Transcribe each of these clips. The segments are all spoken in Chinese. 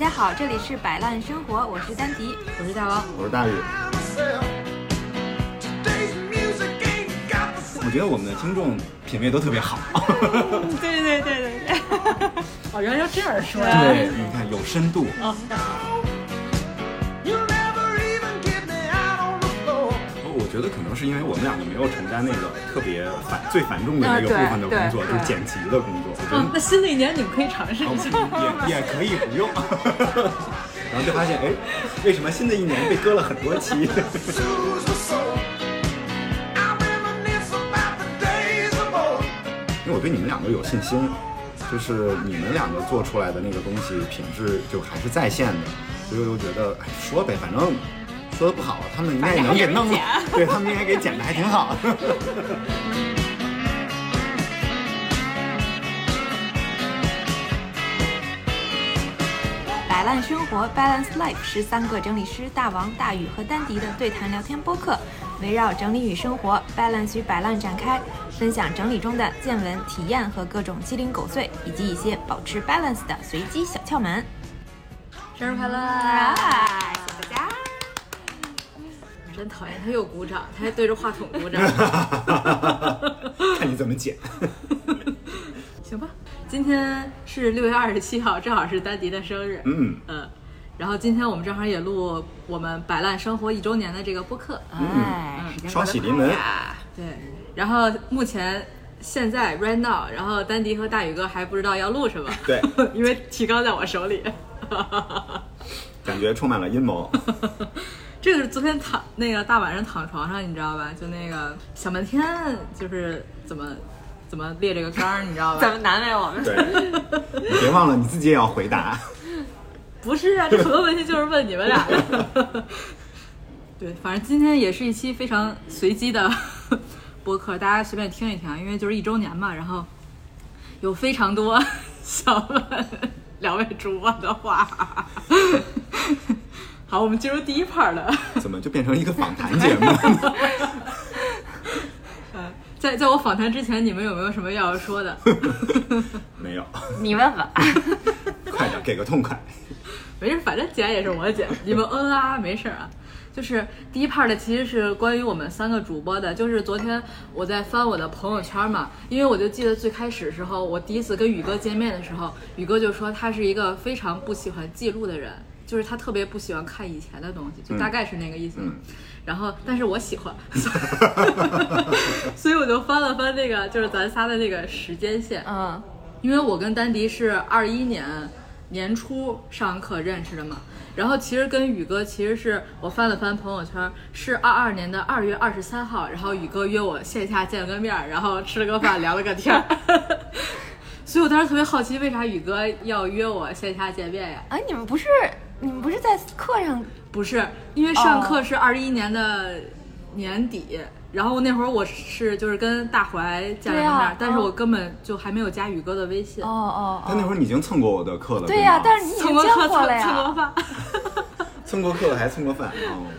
家好，这里是摆烂生活，我是丹迪，我是大王，我是大宇。我觉得我们的听众品味都特别好。对对对对对。哦，原来要这样说呀。对，你看有深度。我觉得可能是因为我们两个没有承担那个特别繁最繁重的那个部分的工作，就是剪辑的工作。嗯，那新的一年你们可以尝试一下，也也可以不用。然后就发现，哎，为什么新的一年被割了很多期？因为我对你们两个有信心，就是你们两个做出来的那个东西品质就还是在线的，所以我就觉得，哎，说呗，反正。说的不好，他们应该也能给弄，对他们应该给剪的还挺好。烂生活 （Balance Life） 是三个整理师大王、大宇和丹迪的对谈聊天播客，围绕整理与生活、balance 与摆烂展开，分享整理中的见闻、体验和各种鸡零狗碎，以及一些保持 balance 的随机小窍门。生日快乐！大家，我真讨厌，他又鼓掌，他还对着话筒鼓掌。看你怎么剪。行吧，今天是六月二十七号，正好是丹迪的生日。嗯嗯，然后今天我们正好也录我们摆烂生活一周年的这个播客。哎，双喜临门。对，然后目前现在 right now，然后丹迪和大宇哥还不知道要录什么。对，因为提纲在我手里。感觉充满了阴谋。这个是昨天躺那个大晚上躺床上，你知道吧？就那个想半天，就是怎么怎么列这个纲，你知道吧？怎么难为我们？对，你别忘了你自己也要回答。不是啊，这很多问题就是问你们俩的。对，反正今天也是一期非常随机的播客，大家随便听一听，因为就是一周年嘛，然后有非常多想问两位主播的话。好，我们进入第一 part 了。怎么就变成一个访谈节目？嗯，在在我访谈之前，你们有没有什么要说的？没有。你问吧。快点，给个痛快。没事，反正剪也是我剪，你们嗯啊，没事啊。就是第一 part 的其实是关于我们三个主播的。就是昨天我在翻我的朋友圈嘛，因为我就记得最开始时候，我第一次跟宇哥见面的时候，宇哥就说他是一个非常不喜欢记录的人。就是他特别不喜欢看以前的东西，就大概是那个意思。然后，但是我喜欢，所以我就翻了翻那个，就是咱仨的那个时间线。嗯，因为我跟丹迪是二一年年初上课认识的嘛。然后其实跟宇哥，其实是我翻了翻朋友圈，是二二年的二月二十三号，然后宇哥约我线下见了个面，然后吃了个饭，聊了个天。所以我当时特别好奇，为啥宇哥要约我线下见面呀？哎，你们不是？你们不是在课上？不是，因为上课是二一年的年底，然后那会儿我是就是跟大怀见了面，但是我根本就还没有加宇哥的微信。哦哦。他那会儿你已经蹭过我的课了。对呀，但是你已经蹭过了呀。蹭过饭。蹭过课还蹭过饭。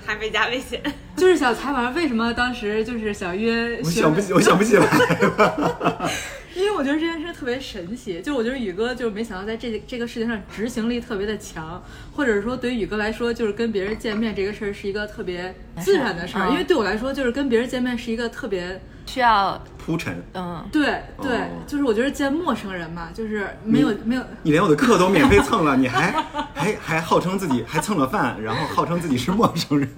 还没加微信。就是想采访为什么当时就是想约。我想不起，我想不起来。因为我觉得这件事特别神奇，就我觉得宇哥就是没想到在这这个事情上执行力特别的强，或者是说对于宇哥来说，就是跟别人见面这个事儿是一个特别自然的事儿。因为对我来说，就是跟别人见面是一个特别需要铺陈。嗯，对对，就是我觉得见陌生人嘛，就是没有没有，你连我的课都免费蹭了，你还还还号称自己还蹭了饭，然后号称自己是陌生人。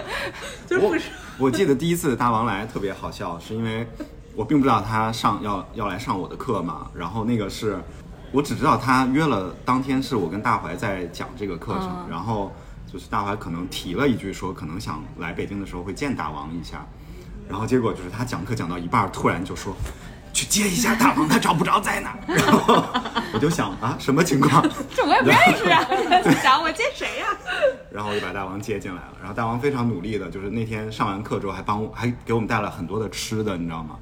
就是我我记得第一次大王来特别好笑，是因为。我并不知道他上要要来上我的课嘛，然后那个是，我只知道他约了当天是我跟大怀在讲这个课程，然后就是大怀可能提了一句说可能想来北京的时候会见大王一下，然后结果就是他讲课讲到一半突然就说。去接一下大王，他找不着在哪。然后我就想啊，什么情况？这我也不认识啊！想我接谁呀？然后我就把大王接进来了。然后大王非常努力的，就是那天上完课之后还帮我，还给我们带了很多的吃的，你知道吗？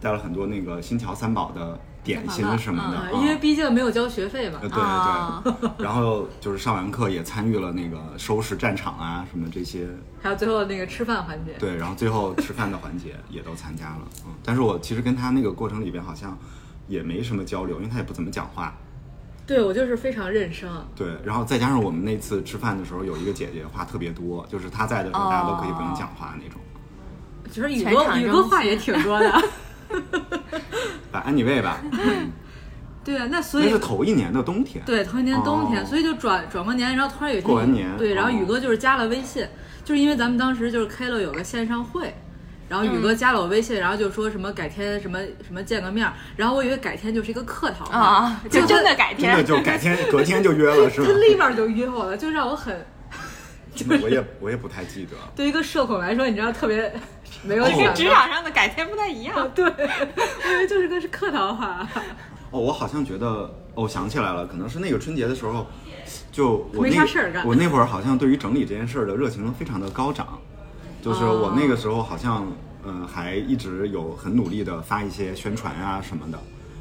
带了很多那个新桥三宝的。点心什么的，因为毕竟没有交学费嘛。对对，然后就是上完课也参与了那个收拾战场啊什么这些，还有最后那个吃饭环节。对，然后最后吃饭的环节也都参加了。嗯，但是我其实跟他那个过程里边好像也没什么交流，因为他也不怎么讲话。对我就是非常认生。对，然后再加上我们那次吃饭的时候，有一个姐姐话特别多，就是她在的时候，大家都可以不用讲话那种。其实宇哥宇哥话也挺多的。把安妮喂吧，对啊，那所以那是头一年的冬天。对头一年冬天，哦所以就转转过年，然后突然有一天过完年对，然后哦宇哥就是加了微信，就是因为咱们当时就是开了有个线上会。然后宇哥加了我微信，然后就说什么改天什么什么见个面儿，然后我以为改天就是一个客套话啊，就真的改真的天。就改天隔天就约了是吗他？立马就约我了，就让我很真的我也我也不太记得。对一个社恐来说，你知道特别没有哦想跟职场上的改天不太一样。对，我以为就是个是客套话。哦，我好像觉得，哦，我想起来了，可能是那个春节的时候，就我没那啥事儿干我那会儿好像对于整理这件事儿的热情非常的高涨，就是我那个时候好像，嗯、还一直有很努力的发一些宣传啊什么的，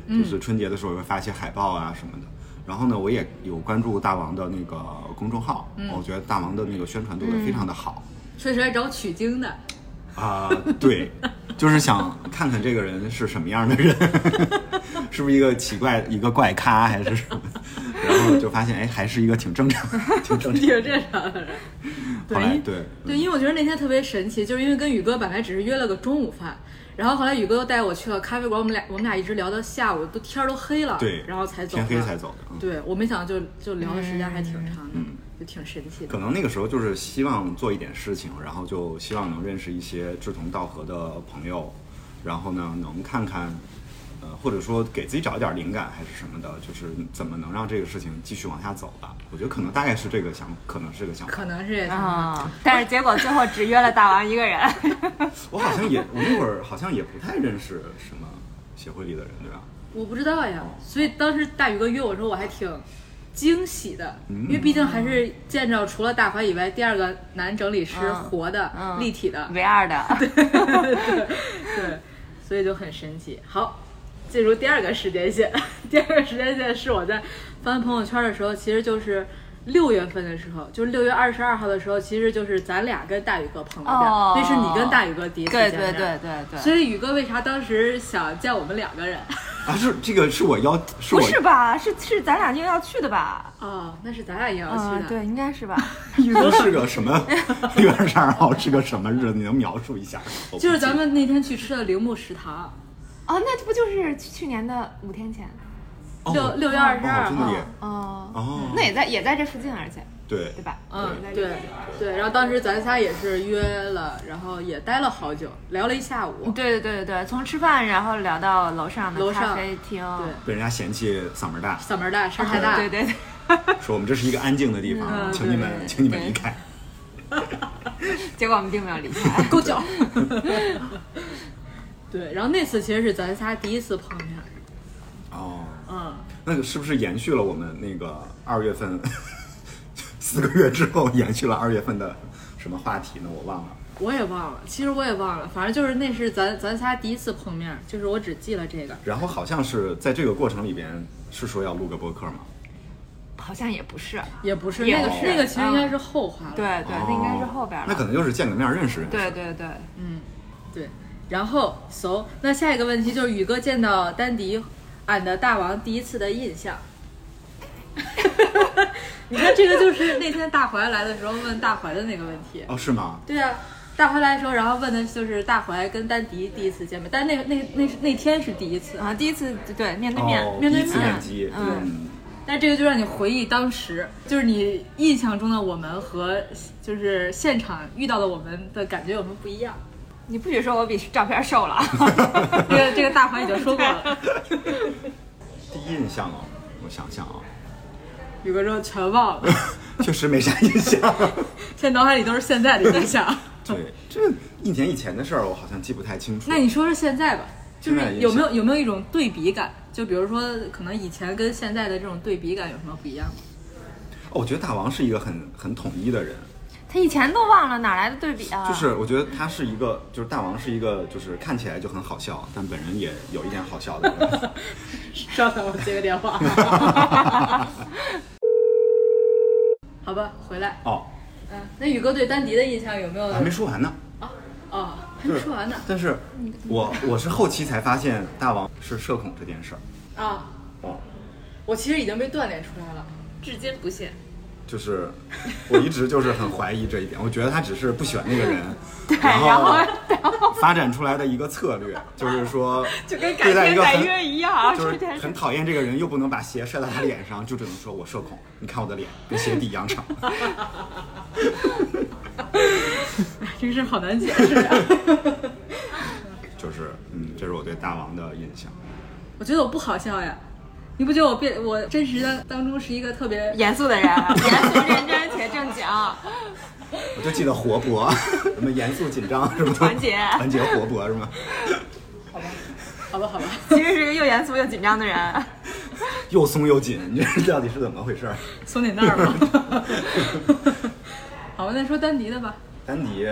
嗯就是春节的时候会发一些海报啊什么的。然后呢，我也有关注大王的那个公众号，嗯我觉得大王的那个宣传做的非常的好。确实来找取经的，啊、对，就是想看看这个人是什么样的人，是不是一个奇怪一个怪咖还是什么？然后就发现，哎，还是一个挺正常、挺正常挺正常的人。后来对对，因为我觉得那天特别神奇，就是因为跟宇哥本来只是约了个中午饭，然后后来宇哥又带我去了咖啡馆，我们俩我们俩一直聊到下午，都天儿都黑了，对，然后才走，天黑才。走的。嗯对，我没想到就就聊的时间还挺长的，嗯就挺神奇的可。能那个时候就是希望做一点事情，然后就希望能认识一些志同道合的朋友，然后呢能看看，呃，或者说给自己找一点灵感还是什么的，就是怎么能让这个事情继续往下走吧。我觉得可能大概是这个想，可能是这个想法。可能是啊、但是结果最后只约了大王一个人。我好像也，我那会儿好像也不太认识什么协会里的人，对吧？我不知道呀，所以当时大宇哥约我的时候，我还挺惊喜的，嗯因为毕竟还是见着除了大华以外第二个男整理师，嗯活的、嗯立体的，唯二的，对，所以就很神奇。好，进入第二个时间线，第二个时间线是我在翻朋友圈的时候，其实就是。六月份的时候，就是六月二十二号的时候，其实就是咱俩跟大宇哥碰了面，哦那是你跟大宇哥第一次见面。对对对对。所以宇哥为啥当时想见我们两个人？啊，是这个是我邀，是不是吧？是是咱俩应该要去的吧？哦，那是咱俩也要去的。，嗯对，应该是吧？这是个什么？六月二十二号是个什么日子？你能描述一下？就是咱们那天去吃的铃木食堂，哦，那不就是去年的五天前？哦六六月二十二号哦，那也在也在这附近，而且对对吧？嗯，对对，然后当时咱仨也是约了，然后也待了好久，聊了一下午。对对对对，从吃饭然后聊到楼上的楼上咖啡厅，对，被人家嫌弃嗓门大，嗓门大，声儿太大。对对对，说我们这是一个安静的地方，嗯请你们请你们离开。结果我们并没有离开。够久。对，然后那次其实是咱仨第一次碰面。哦，嗯，那个是不是延续了我们那个二月份四个月之后延续了二月份的什么话题呢？我忘了。我也忘了，其实我也忘了，反正就是那是咱咱仨第一次碰面，就是我只记了这个。然后好像是在这个过程里边是说要录个播客吗？好像也不是，也不是那个是那个，其实应该是后话了。对对，那应该是后边了。哦那可能就是见个面认识认识。对对对，嗯，对。然后，so，那下一个问题就是宇哥见到丹迪，俺的大王第一次的印象。你看，这个就是那天大怀来的时候问大怀的那个问题。哦，是吗？对啊，大怀来的时候，然后问的就是大怀跟丹迪第一次见面，但那那那是那天是第一次，啊，第一次对面对面，哦，面对面面基，嗯嗯，但这个就让你回忆当时，就是你印象中的我们和就是现场遇到的我们的感觉有什么不一样？你不许说我比照片瘦了。这个这个大怀已经说过了，第一印象哦，我想想啊，宇哥说全忘了，确实没啥印象。现在脑海里都是现在的印象。对，这一年以前的事儿，我好像记不太清楚。那你说说现在吧，就是有没有有没有一种对比感？就比如说，可能以前跟现在的这种对比感有什么不一样吗？哦我觉得大王是一个很很统一的人，他以前都忘了，哪来的对比啊？就是我觉得他是一个，就是大王是一个，就是看起来就很好笑，但本人也有一点好笑的人。稍等，我接个电话。好吧，回来。哦，嗯，那宇哥对丹迪的印象有没有？还没说完呢。哦，还没说完呢。但是我我是后期才发现大王是社恐这件事儿。啊，哦，我其实已经被锻炼出来了。至今不懈。就是我一直就是很怀疑这一点，我觉得他只是不喜欢那个人，对，然然后后发展出来的一个策略，就是说 就跟改对待一样，就是很讨厌这个人，又不能把鞋摔到他脸上，就只能说我社恐，你看我的脸跟鞋底一样长。这个事儿好难解释啊。就是嗯，这是我对大王的印象。我觉得我不好笑呀，你不觉得我变我真实的当中是一个特别严肃的人，严肃认真且正经。我就记得活泼，什么严肃紧张是吗？团结团结活泼是吗？好吧，好吧，好吧，其实是一个又严肃又紧张的人。又松又紧，你这到底是怎么回事？松你那儿吧。好吧，那说丹迪的吧。丹迪，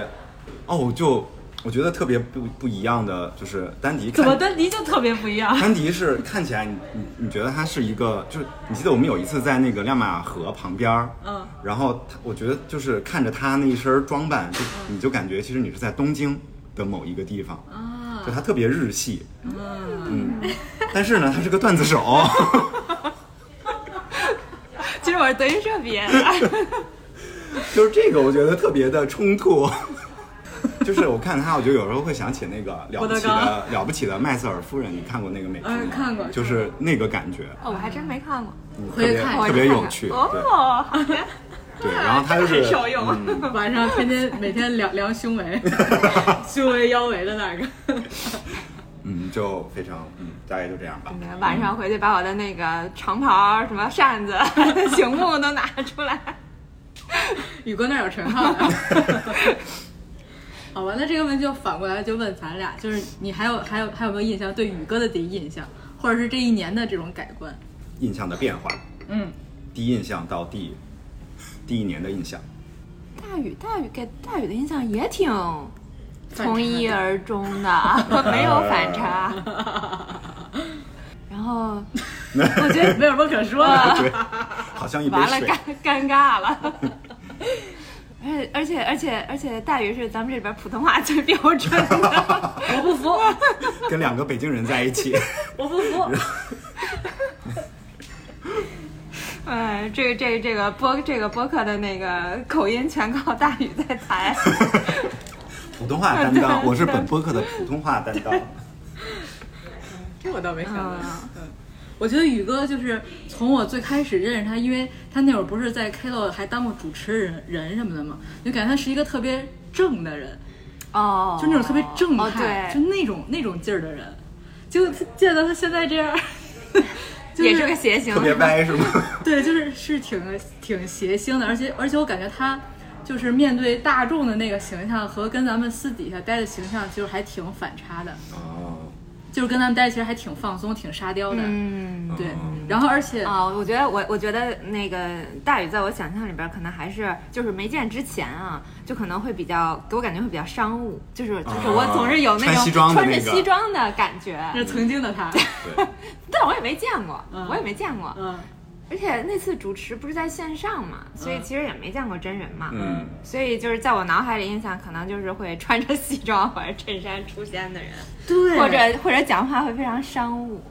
哦，就我觉得特别不不一样的就是丹迪，怎么丹迪就特别不一样？丹迪是看起来你你你觉得他是一个，就是你记得我们有一次在那个亮马河旁边儿，嗯，然后他我觉得就是看着他那一身装扮，就你就感觉其实你是在东京的某一个地方，啊就他特别日系，嗯，嗯，但是呢，他是个段子手，其实我是德云社毕业的。就是这个我觉得特别的冲突。就是我看他，我就有时候会想起那个了不起的了不起的麦瑟尔夫人，你看过那个美剧吗？嗯看过就是那个感觉，哦，我还真没看过。嗯特回去看别特别有趣，对哦，好的。对。然后他就是 很受用嗯 晚上天天每天量量胸围，胸围腰围的那个。嗯，就非常嗯，大概就这样吧。晚上回去把我的那个长袍、什么扇子、醒目都拿出来。宇哥那儿有陈浩的。好吧，那这个问题就反过来就问咱俩，就是你还有还有还有没有印象对宇哥的第一印象，或者是这一年的这种改观？印象的变化，嗯，第一印象到第第一年的印象，大宇，大宇给大宇的印象也挺从一而终的，没有反差。然后 我觉得没有什么可说的。对，好像一杯完了，水尴。尴尬了。而且而且而且而且，大宇是咱们这边普通话最标准的。我不服，跟两个北京人在一起，我不服。哎，这个这个这个播这个播客的那个口音全靠大宇在抬。普通话担当，我是本播客的普通话担当。这我倒没想到。我觉得宇哥就是从我最开始认识他，因为他那会儿不是在 K 还当过主持人人什么的嘛，就感觉他是一个特别正的人，哦，就那种特别正哦派，就，那种那种劲儿的人。结果见到他现在这样，就也是个谐星特。别歪是吗？对，就是是挺挺谐星的，而且而且我感觉他就是面对大众的那个形象和跟咱们私底下待的形象，就是还挺反差的。哦，就是跟他们待其实还挺放松、挺沙雕的。嗯。对嗯，然后而且啊、我觉得我我觉得那个大宇在我想象里边，可能还是就是没见之前啊，就可能会比较给我感觉会比较商务，就是就是我总是有那种穿着西装的感觉，那是曾经的他，对，但我也没见过，嗯。我也没见过，嗯，而且那次主持不是在线上嘛，所以其实也没见过真人嘛，嗯，所以就是在我脑海里印象可能就是会穿着西装或者衬衫出现的人，对或者或者讲话会非常商务，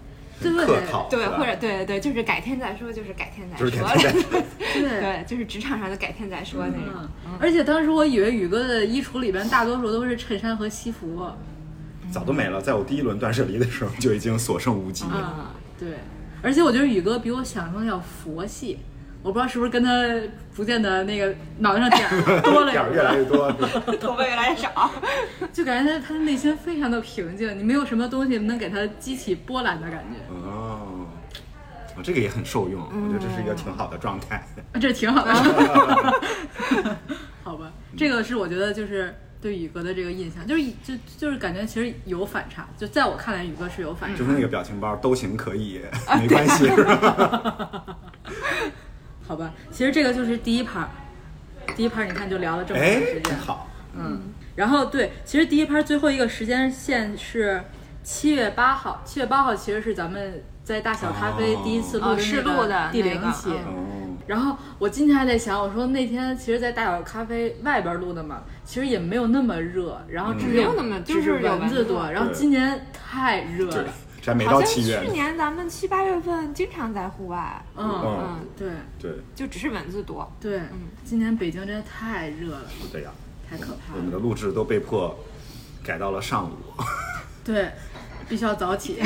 很对客套，对，或者对对对，就是改天再说，就是改天再说。对。对，就是职场上的改天再说那种。嗯，而且当时我以为宇哥的衣橱里边大多数都是衬衫和西服，早都没了，在我第一轮断舍离的时候就已经所剩无几。了，对，而且我觉得宇哥比我想象中的要佛系，我不知道是不是跟他逐渐的那个脑袋上点儿多了 点儿越来越多，头发越来越少。就感觉他他的内心非常的平静，你没有什么东西能给他激起波澜的感觉，哦，哦这个也很受用，我觉得这是一个挺好的状态。啊这挺好的，好吧，这个是我觉得就是对宇哥的这个印象，就是就就是感觉其实有反差，就在我看来宇哥是有反差就，是那个表情包都行可以，没关系？好吧，其实这个就是第一盘儿，第一盘儿你看就聊了这么长哎时，间，好，嗯，然后对，其实第一盘最后一个时间线是七月八号，七月八号其实是咱们在大小咖啡哦第一次录哦的试录的第零期。然后我今天还在想，我说那天其实，在大小咖啡外边录的嘛，其实也没有那么热，然后只是没有那么只就是蚊子多，然后今年太热了，，这还没好像到七月。去年咱们七八月份经常在户外，嗯嗯对对，就只是蚊子多。对，今年北京真的太热了，对呀，太可怕我们。的录制都被迫改到了上午。对，必须要早起，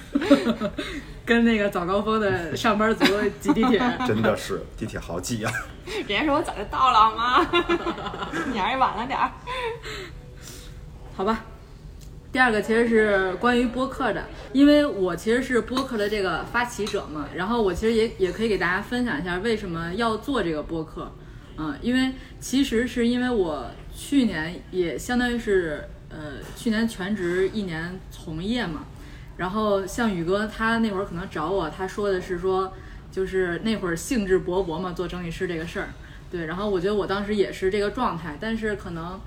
跟那个早高峰的上班族挤地铁。真的是地铁好挤啊！人家说我早就到了好吗？你还是晚了点儿。好吧。第二个其实是关于播客的，因为我其实是播客的这个发起者嘛，然后我其实也也可以给大家分享一下为什么要做这个播客，嗯，因为其实是因为我去年也相当于是呃去年全职一年从业嘛，然后像宇哥他那会儿可能找我，他说的是说就是那会儿兴致勃勃嘛做整理师这个事儿，对，然后我觉得我当时也是这个状态，但是可能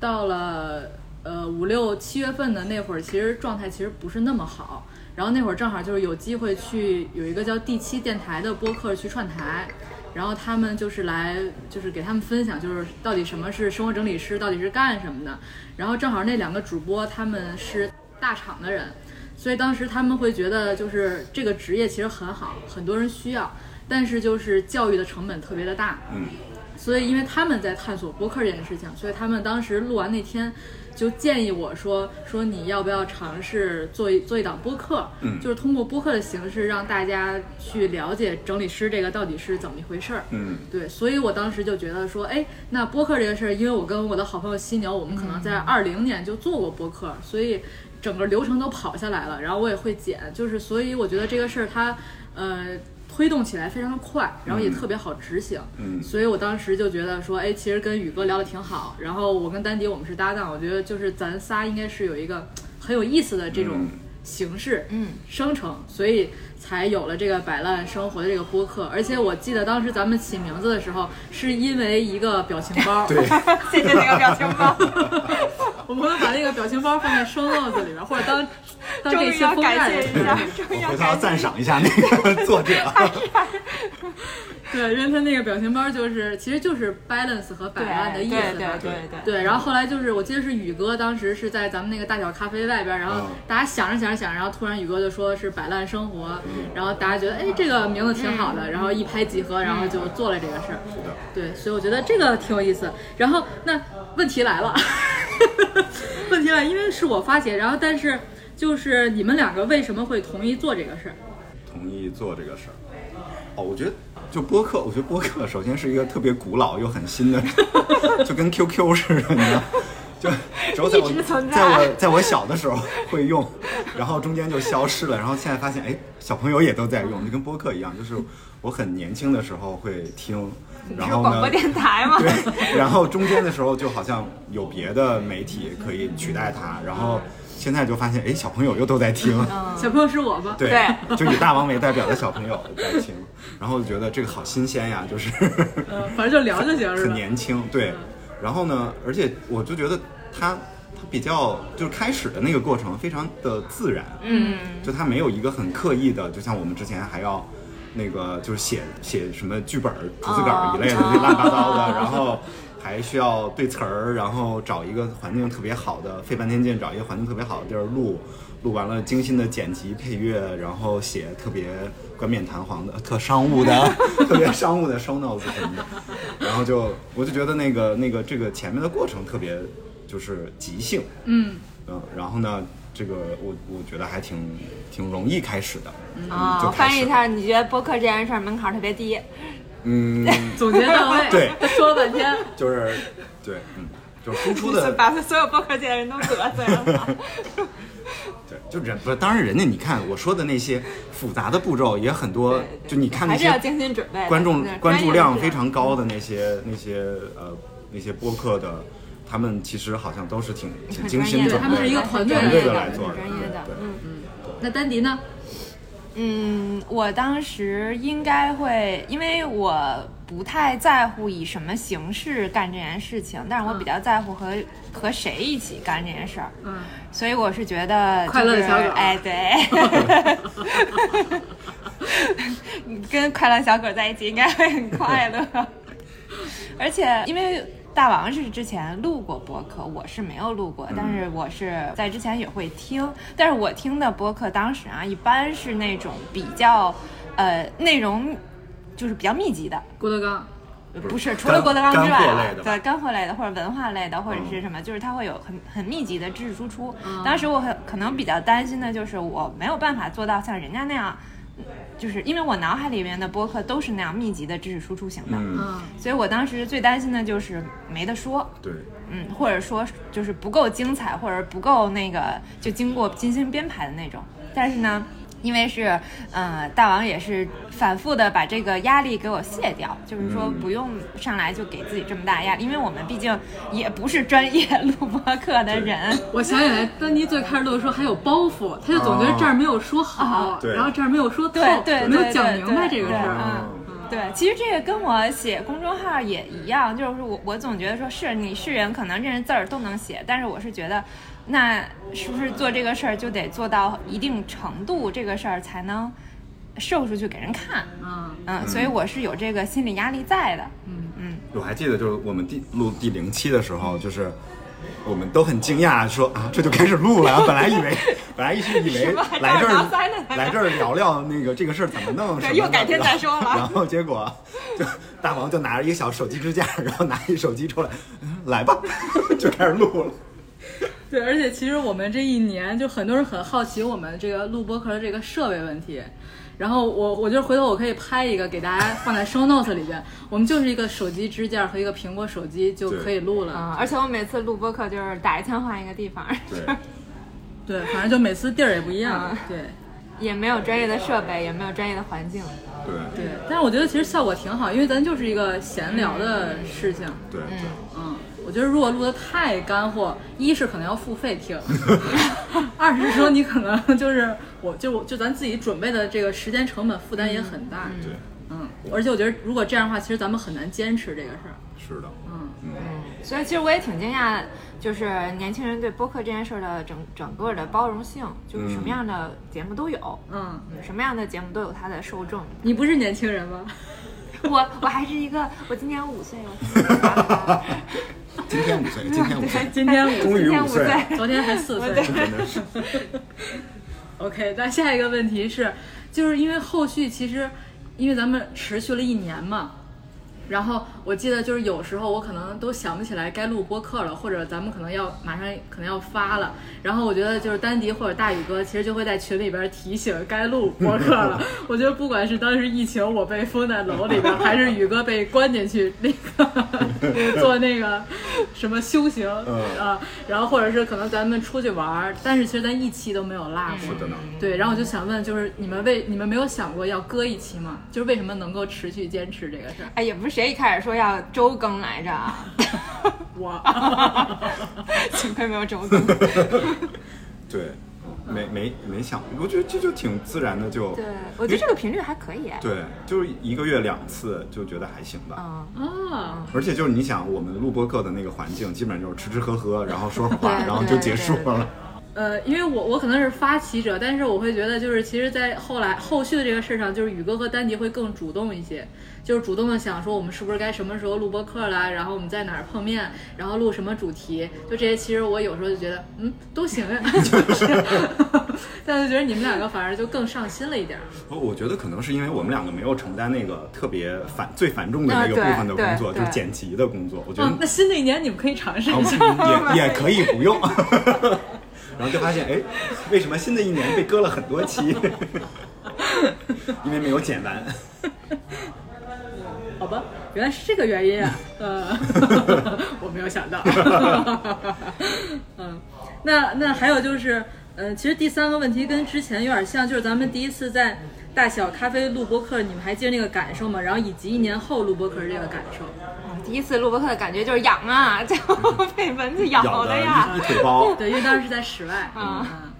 到了呃五六七月份的那会儿，其实状态其实不是那么好。然后那会儿正好就是有机会去有一个叫第七电台的播客去串台，然后他们就是来就是给他们分享，就是到底什么是生活整理师，到底是干什么的。然后正好那两个主播他们是大厂的人，所以当时他们会觉得就是这个职业其实很好，很多人需要，但是就是教育的成本特别的大。嗯，所以因为他们在探索播客这件事情，所以他们当时录完那天就建议我说说你要不要尝试做一做一档播客，嗯就是通过播客的形式让大家去了解整理师这个到底是怎么一回事儿。嗯对，所以我当时就觉得说，哎，那播客这个事儿，因为我跟我的好朋友犀牛，我们可能在二零年就做过播客，所以整个流程都跑下来了，然后我也会剪，就是所以我觉得这个事儿它，呃。推动起来非常的快，然后也嗯。特别好执行，嗯。所以我当时就觉得说，哎，其实跟宇哥聊的挺好，然后我跟丹迪我们是搭档，我觉得就是咱仨应该是有一个很有意思的这种嗯。形式，嗯，生成，所以才有了这个摆烂生活的这个播客。而且我记得当时咱们起名字的时候，是因为一个表情包，对，谢谢那个表情包，我们会把那个表情包放在 show notes 里边，或者当当终这期封于要感谢一下，终于要。赞赏一下那个作者。对，因为他那个表情包就是其实就是 balance 和摆烂的意思嘛。对对对对对，然后后来就是，我记得是宇哥当时是在咱们那个大小咖啡外边，然后嗯大家想着想着想着，然后突然宇哥就说是摆烂生活，然后大家觉得哎这个名字挺好的，然后一拍即合，然后就做了这个事儿。对，所以我觉得这个挺有意思。然后那问题来了，问题来了，因为是我发起，然后但是就是你们两个为什么会同意做这个事儿？同意做这个事儿。哦，我觉得就播客，我觉得播客首先是一个特别古老又很新的，就跟 QQ 似的，你知道。就 只有在我在在我在我小的时候会用，然后中间就消失了，然后现在发现，哎，小朋友也都在用，就跟播客一样，就是我很年轻的时候会听，然后呢广播，电台嘛？对，然后中间的时候就好像有别的媒体可以取代它，然后现在就发现，哎，小朋友又都在听，小朋友是我吗？对，就以大王为代表的小朋友在听，然后就觉得这个好新鲜呀，就是嗯，反正就聊就行，是很？年轻，对。然后呢，而且我就觉得他他比较就是开始的那个过程非常的自然，嗯，就他没有一个很刻意的，就像我们之前还要那个就是写写什么剧本儿、逐字稿儿一类的，哦就乱七八糟的，然后还需要对词儿，然后找一个环境特别好的，费半天劲找一个环境特别好的地儿录，录完了精心的剪辑配乐，然后写特别冠冕堂皇的、特商务的、特别商务的 show notes 什么的，然后就我就觉得那个那个这个前面的过程特别就是即兴，嗯，嗯，然后呢，这个我我觉得还挺挺容易开始的，啊、翻译一下，你觉得播客这件事儿门槛儿特别低？嗯，总结到位。对。说了半天，就是对，嗯，就是输出的，把所有播客界的人都得罪了。对，就人不是，当然人家你看我说的那些复杂的步骤也很多，就你看那还是要些精心准备。观众关注量非。常高的那些那些呃那些播客的。他们其实好像都是挺挺精心准备他们是一个团队团队的的来做的，专业的嗯那丹迪呢？嗯，我当时应该会，因为我不太在乎以什么形式干这件事情，但是我比较在乎和、和谁一起干这件事儿，嗯，所以我是觉得、就是、快乐的小狗。哎，对，跟快乐小狗在一起应该会很快乐，而且因为。大王是之前录过播客，我是没有录过，但是我是在之前也会听，但是我听的播客当时啊，一般是那种比较，呃，内容就是比较密集的，郭德纲，不是，除了郭德纲之外干货啊类的，吧？对干货类的或者文化类的或者嗯。是什么，就是它会有很很密集的知识输出。当时我很可能比较担心的就是我没有办法做到像人家那样，嗯就是因为我脑海里面的播客都是那样密集的知识输出型的，所以我当时最担心的就是没得说。对，嗯，或者说就是不够精彩，或者不够那个就经过精心编排的那种。但是呢，因为是呃大王也是反复的把这个压力给我卸掉，就是说嗯。不用上来就给自己这么大压力，因为我们毕竟也不是专业录播课的人。我想起来，丹妮最开始录的时候还有包袱，他就总觉得这儿没有说好，然后这儿没有说透，对对没有讲明白这个事儿。嗯对，其实这个跟我写公众号也一样，就是我我总觉得说是你是人，可能认识字儿都能写，但是我是觉得，那是不是做这个事儿就得做到一定程度，这个事儿才能售出去给人看，嗯。嗯，所以我是有这个心理压力在的，嗯。嗯，我还记得就是我们第录第零期的时候，就是我们都很惊讶，说啊这就开始录了，本来以为 本来一直以为来这儿来这儿聊聊那个这个事儿怎么弄 什么，又改天再说了。然后结果就大王就拿着一个小手机支架，然后拿一手机出来，嗯来吧，就开始录了。对，而且其实我们这一年就很多人很好奇我们这个录播课的这个设备问题。然后我我觉得回头我可以拍一个给大家放在 show notes 里边，我们就是一个手机支架和一个苹果手机就可以录了。啊，而且我每次录播课就是打一枪换一个地方，对，对，反正就每次地儿也不一样。嗯对也没有专业的设备，也没有专业的环境，对对，但是我觉得其实效果挺好，因为咱就是一个闲聊的事情。对对，嗯，我觉得如果录的太干货，一是可能要付费听，二是说你可能 就是我就我就咱自己准备的这个时间成本负担也很大。对，嗯，而且我觉得如果这样的话，其实咱们很难坚持这个事儿。是的，嗯嗯，所以其实我也挺惊讶，就是年轻人对播客这件事儿的整整个的包容性，就是什么样的节目都有，嗯，嗯什么样的节目都有它的受众。你不是年轻人吗？我我还是一个，我今年五岁，我 今天五岁，今天五岁，今天五，今天五于五岁，岁，昨天还四岁。真的是，OK，那下一个问题是，就是因为后续其实，因为咱们持续了一年嘛，然后我记得就是有时候我可能都想不起来该录播客了，或者咱们可能要马上可能要发了，然后我觉得就是丹迪或者大宇哥其实就会在群里边提醒该录播客了。我觉得不管是当时疫情我被封在楼里边，还是宇哥被关进去那个 做那个什么修行嗯啊，然后或者是可能咱们出去玩儿，但是其实咱一期都没有落过。是的呢。对，然后我就想问，就是你们为你们没有想过要搁一期吗？就是为什么能够持续坚持这个事儿？哎，也不是谁一开始说要周更来着啊，我，幸亏没有周更。对，没没没想，我觉得这就挺自然的就，对，我觉得这个频率还可以。对，就是一个月两次，就觉得还行吧。嗯，啊，而且就是你想，我们录播课的那个环境，基本上就是吃吃喝喝，然后说会话，然后就结束了。呃，因为我我可能是发起者，但是我会觉得就是其实，在后来后续的这个事上，就是宇哥和丹迪会更主动一些，就是主动的想说我们是不是该什么时候录播课啦，然后我们在哪儿碰面，然后录什么主题，就这些，其实我有时候就觉得嗯都行呀，就是，但是觉得你们两个反而就更上心了一点儿。我觉得可能是因为我们两个没有承担那个特别繁最繁重的那个部分的工作，就是剪辑的工作。我觉得嗯，那新的一年你们可以尝试一下。啊 也也可以不用。然后就发现，哎，为什么新的一年被割了很多期？因为没有剪完。好吧，原来是这个原因啊，呃，我没有想到。嗯，那那还有就是，呃，其实第三个问题跟之前有点像，就是咱们第一次在大小咖啡录播课，你们还记得那个感受吗？然后以及一年后录播课是这个感受。第一次录播课的感觉就是痒啊，就被蚊子咬咬的的呀。对，因为当时是在室外。啊嗯，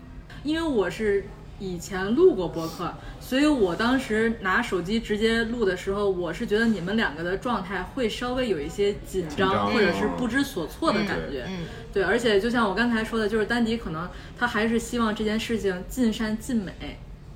因为我是以前录过播客，所以我当时拿手机直接录的时候，我是觉得你们两个的状态会稍微有一些紧张，或者是不知所措的感觉。嗯，对，而且就像我刚才说的，就是丹迪可能他还是希望这件事情尽善尽美。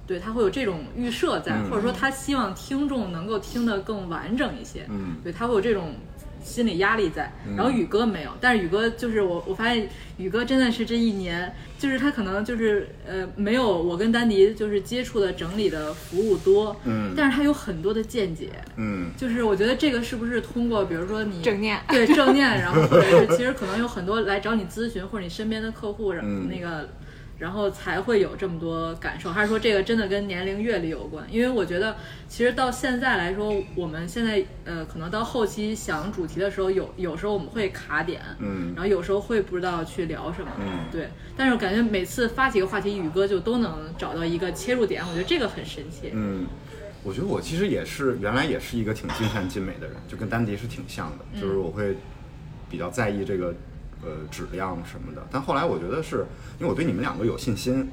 对他会有这种预设在，嗯或者说他希望听众能够听得更完整一些。嗯对他会有这种心理压力在。然后宇哥没有，但是宇哥就是我，我发现宇哥真的是这一年，就是他可能就是呃没有我跟丹迪就是接触的整理的服务多，嗯但是他有很多的见解。嗯就是我觉得这个是不是通过，比如说你正念对正念，然后或者是 其实可能有很多来找你咨询，或者你身边的客户，然后嗯那个，然后才会有这么多感受，还是说这个真的跟年龄阅历有关？因为我觉得其实到现在来说，我们现在呃可能到后期想主题的时候，有有时候我们会卡点，嗯。然后有时候会不知道去聊什么，嗯。对，但是我感觉每次发几个话题，宇哥就都能找到一个切入点，我觉得这个很神奇。嗯，我觉得我其实也是原来也是一个挺尽善尽美的人，就跟丹迪是挺像的，就是我会比较在意这个呃质量什么的。但后来我觉得是因为我对你们两个有信心，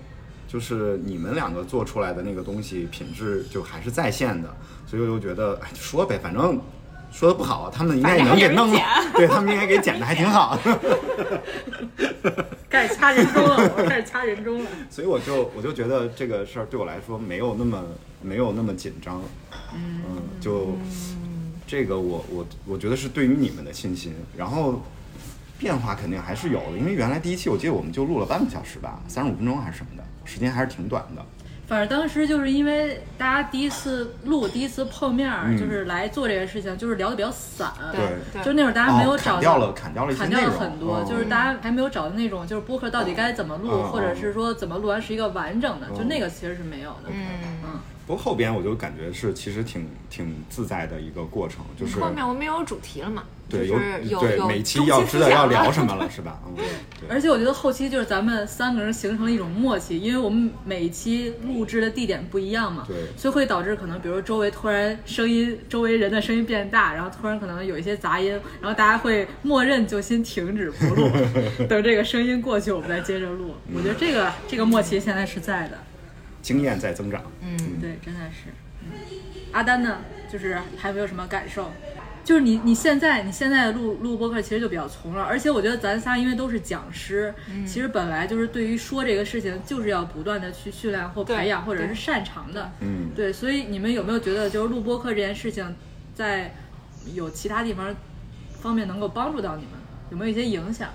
就是你们两个做出来的那个东西品质就还是在线的，所以我就觉得哎说呗，反正。说的不好，他们应该也能给弄了，对他们应该给剪的还挺好的。开始掐人中了，我开始掐人中了。所以我就我就觉得这个事儿对我来说没有那么没有那么紧张，嗯，就这个我我我觉得是对于你们的信心，然后变化肯定还是有的，因为原来第一期我记得我们就录了半个小时吧，三十五分钟还是什么的，时间还是挺短的，反正当时就是因为大家第一次录、第一次碰面就是来做这个事情，就是聊的比较散。对。就那会儿大家没有哦找到，砍掉了砍掉了砍掉了很多，哦。就是大家还没有找到那种就是播客到底该怎么录，嗯或者是说怎么录完是一个完整的，嗯就那个其实是没有的。嗯，嗯，不过后边我就感觉是其实挺挺自在的一个过程，就是后面我们有主题了嘛？对就是有对有每期要知道要聊什么。了是吧？嗯，对而且我觉得后期就是咱们三个人形成了一种默契，因为我们每一期录制的地点不一样嘛，对所以会导致可能比如周围突然声音，周围人的声音变大，然后突然可能有一些杂音，然后大家会默认就先停止不录，等这个声音过去，我们再接着录。我觉得这个这个默契现在是在的，经验在增长。嗯，对，真的是。嗯阿丹呢，就是还没有什么感受。就是你，你现在你现在录录播客其实就比较从容，而且我觉得咱仨因为都是讲师，其实本来就是对于说这个事情就是要不断的去训练或培养，或者是擅长的。嗯，对，所以你们有没有觉得就是录播课这件事情，在有其他地方方面能够帮助到你们？有没有一些影响？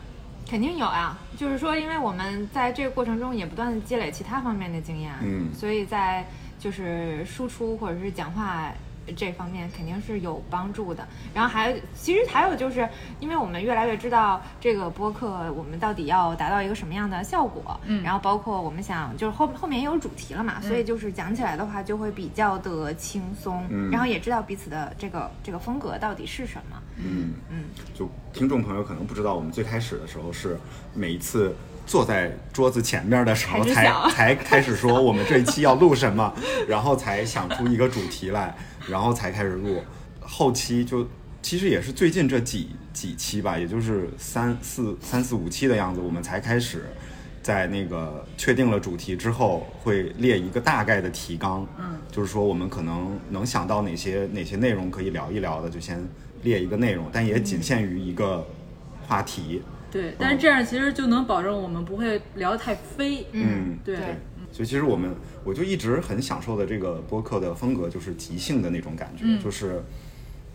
肯定有啊，就是说，因为我们在这个过程中也不断的积累其他方面的经验，嗯。所以在就是输出或者是讲话这方面肯定是有帮助的。然后还其实还有就是，因为我们越来越知道这个播客我们到底要达到一个什么样的效果，嗯然后包括我们想就是后后面也有主题了嘛，所以就是讲起来的话就会比较的轻松，嗯然后也知道彼此的这个这个风格到底是什么。嗯嗯，就听众朋友可能不知道，我们最开始的时候是每一次坐在桌子前面的时候才才开始说我们这一期要录什么，然后才想出一个主题来，然后才开始录。后期就其实也是最近这几几期吧，也就是三四三四五期的样子，我们才开始。在那个确定了主题之后，会列一个大概的提纲，嗯，就是说我们可能能想到哪些哪些内容可以聊一聊的，就先列一个内容，但也仅限于一个话题。对，但是这样其实就能保证我们不会聊得太飞。嗯，对对。所以其实我们我就一直很享受的这个播客的风格，就是即兴的那种感觉，嗯就是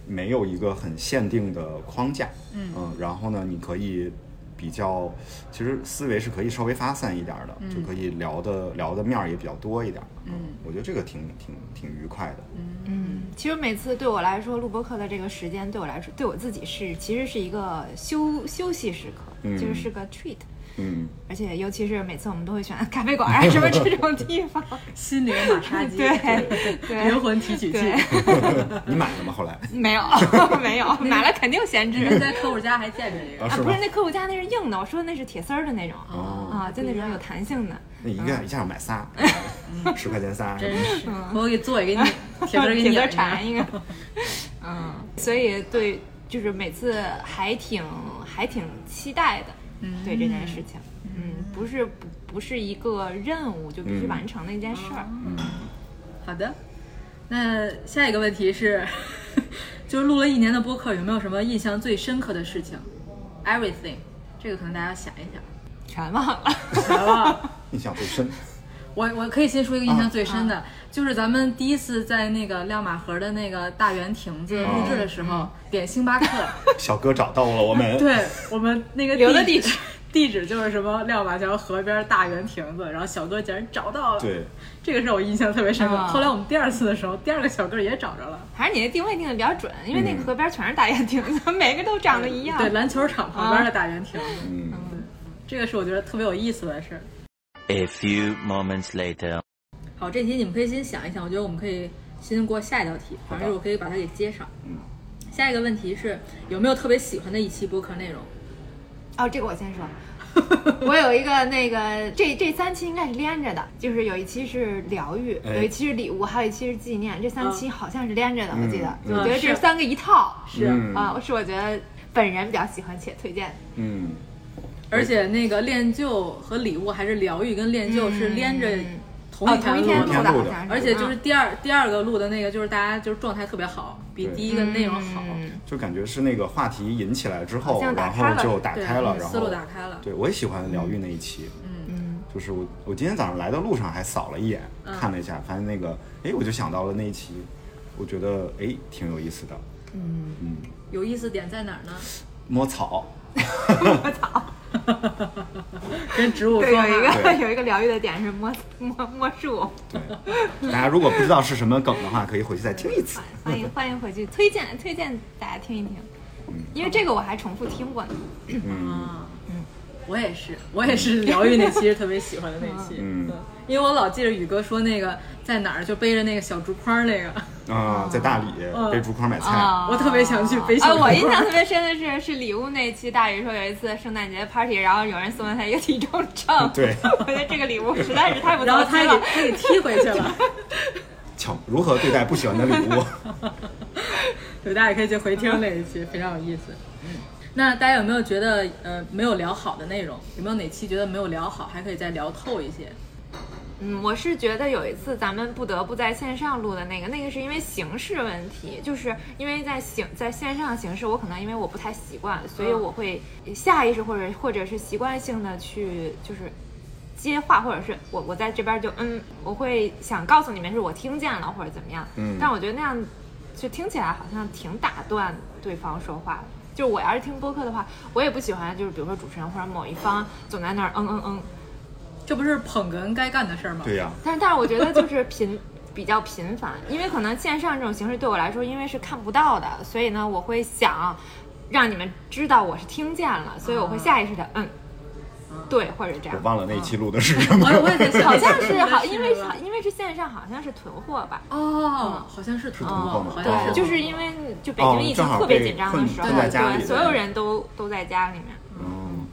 没有一个很限定的框架。嗯然后呢，你可以比较，其实思维是可以稍微发散一点儿的，就可以聊的聊的面儿也比较多一点儿。嗯，我觉得这个挺挺挺愉快的。嗯，其实每次对我来说，录播客的这个时间对我来说，对我自己是其实是一个休休息时刻，嗯就是是个 treat。嗯，而且尤其是每次我们都会选咖啡馆啊 什么这种地方，心灵马杀鸡，对对。灵魂提取器。对，你买了吗？后来？没有 没有，买了肯定闲置。人在客户家还见着这个，啊，不是那客户家那是硬的，我说的那是铁丝儿的那种。哦。啊，就那种有弹性的。那一个一下买仨，十块钱仨。真是，我给做一个你铁丝儿给你缠一个，嗯，所以对，就是每次还挺还挺期待的，嗯对这件事情，嗯，不是不不是一个任务就必须嗯完成的一件事儿，嗯好的，那下一个问题是，就是录了一年的播客，有没有什么印象最深刻的事情？Everything，这个可能大家想一想。全忘了。全忘了，印象最深。我我可以先说一个印象最深的，就是咱们第一次在那个亮马河的那个大圆亭子录制的时候，点星巴克，小哥找到了我们，对我们那个留的地地址，地址就是什么亮马桥河边大圆亭子，然后小哥竟然找到了，对，这个是我印象特别深刻。啊后来我们第二次的时候，第二个小哥也找着了，还是你的定位定的比较准，因为那个河边全是大圆亭子，每个都长得一样。对，篮球场旁边的大圆亭子，嗯，这个是我觉得特别有意思的事儿。A few moments later. 好，这题你们可以先想一想，我觉得我们可以先过下一道题，反正我可以把它给接上。嗯，下一个问题是有没有特别喜欢的一期播客内容？哦，这个我先说。我有一个那个，这这三期应该是连着的，就是有一期是疗愈，哎有一期是礼物，还有一期是纪念，这三期好像是连着的，我记得。嗯我觉得这三个一套，是嗯啊，是我觉得本人比较喜欢且推荐的。嗯，而且那个练就和礼物还是疗愈跟练就，是连着同哦，一同一天录的。天录的，好像是。而且就是嗯。第二第二个录的那个，就是大家就是状态特别好，比对。第一个内容好，嗯。就感觉是那个话题引起来之后，像打然开了。后就打对开了，然后思路打开了。对我也喜欢疗愈那一期，嗯，就是我我今天早上来的路上还扫了一眼，嗯。看了一下，发现那个，哎，我就想到了那一期，我觉得哎挺有意思的，嗯。嗯，有意思点在哪儿呢？摸草，我操！跟植物对，说话。有一个 有一个疗愈的点是摸摸摸树。对，大家如果不知道是什么梗的话，可以回去再听一次。欢迎欢迎回去推荐推荐大家听一听，因为这个我还重复听过呢。嗯，啊，我也是，我也是疗愈那期是特别喜欢的那期，嗯。因为我老记着宇哥说那个在哪儿就背着那个小竹筐那个，啊，在大理嗯。背竹筐买菜，啊。我特别想去背小啊，竹筐。我印象特别深的是是礼物那期，大宇说有一次圣诞节 party，然后有人送了他一个体重秤，对。我觉得这个礼物实在是太不然后他给。他给踢回去了，巧 如何对待不喜欢的礼物？对，大家也可以去回听那一期，非常有意思。那大家有没有觉得呃没有聊好的内容？有没有哪期觉得没有聊好，还可以再聊透一些？嗯，我是觉得有一次咱们不得不在线上录的那个，那个是因为形式问题，就是因为在形在线上形式，我可能因为我不太习惯，所以我会下意识或者或者是习惯性的去就是接话，或者是我我在这边就嗯，我会想告诉你们是我听见了或者怎么样，嗯但我觉得那样就听起来好像挺打断对方说话的。就是我要是听播客的话，我也不喜欢，就是比如说主持人或者某一方总在那儿嗯嗯嗯，这不是捧哏该干的事儿吗？对呀、但是但是我觉得就是频 比较频繁，因为可能线上这种形式对我来说，因为是看不到的，所以呢，我会想让你们知道我是听见了，所以我会下意识的嗯，对，或者这样。我忘了那一期录的是什么我。也在想，好像是好，因为吧因为是线上，好像是囤货吧。哦，好像是囤囤货吗好像对，是就是因为就北哦京疫情特别紧张的时候，困困在家里对，所有人都都在家里面。嗯，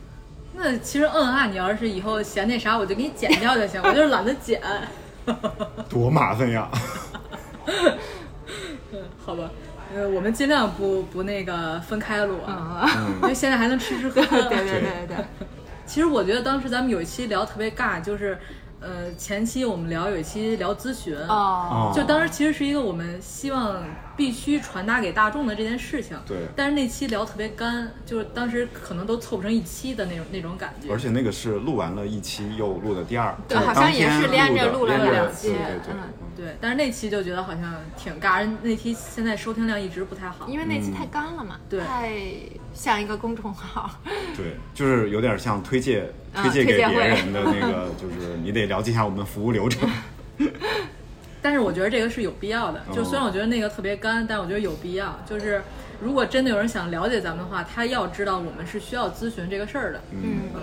那其实嗯啊，你要是以后嫌那啥，我就给你剪掉就行，我就是懒得剪。多麻烦呀！好吧，呃，我们尽量不不那个分开录啊，嗯，因为现在还能吃吃喝喝。对对对对对。其实我觉得当时咱们有一期聊特别尬，就是呃前期我们聊有一期聊咨询，哦，就当时其实是一个我们希望必须传达给大众的这件事情。对。但是那期聊特别干，就是当时可能都凑不成一期的那种那种感觉。而且那个是录完了一期，又录的第二，对好像也是连着录了两期对对对，嗯。对，但是那期就觉得好像挺尬，人那期现在收听量一直不太好。因为那期太干了嘛，对。太像一个公众号。对，就是有点像推荐啊推荐给别人的那个，就是你得了解一下我们的服务流程。但是我觉得这个是有必要的，就哦虽然我觉得那个特别干，但我觉得有必要。就是如果真的有人想了解咱们的话，他要知道我们是需要咨询这个事儿的。嗯嗯，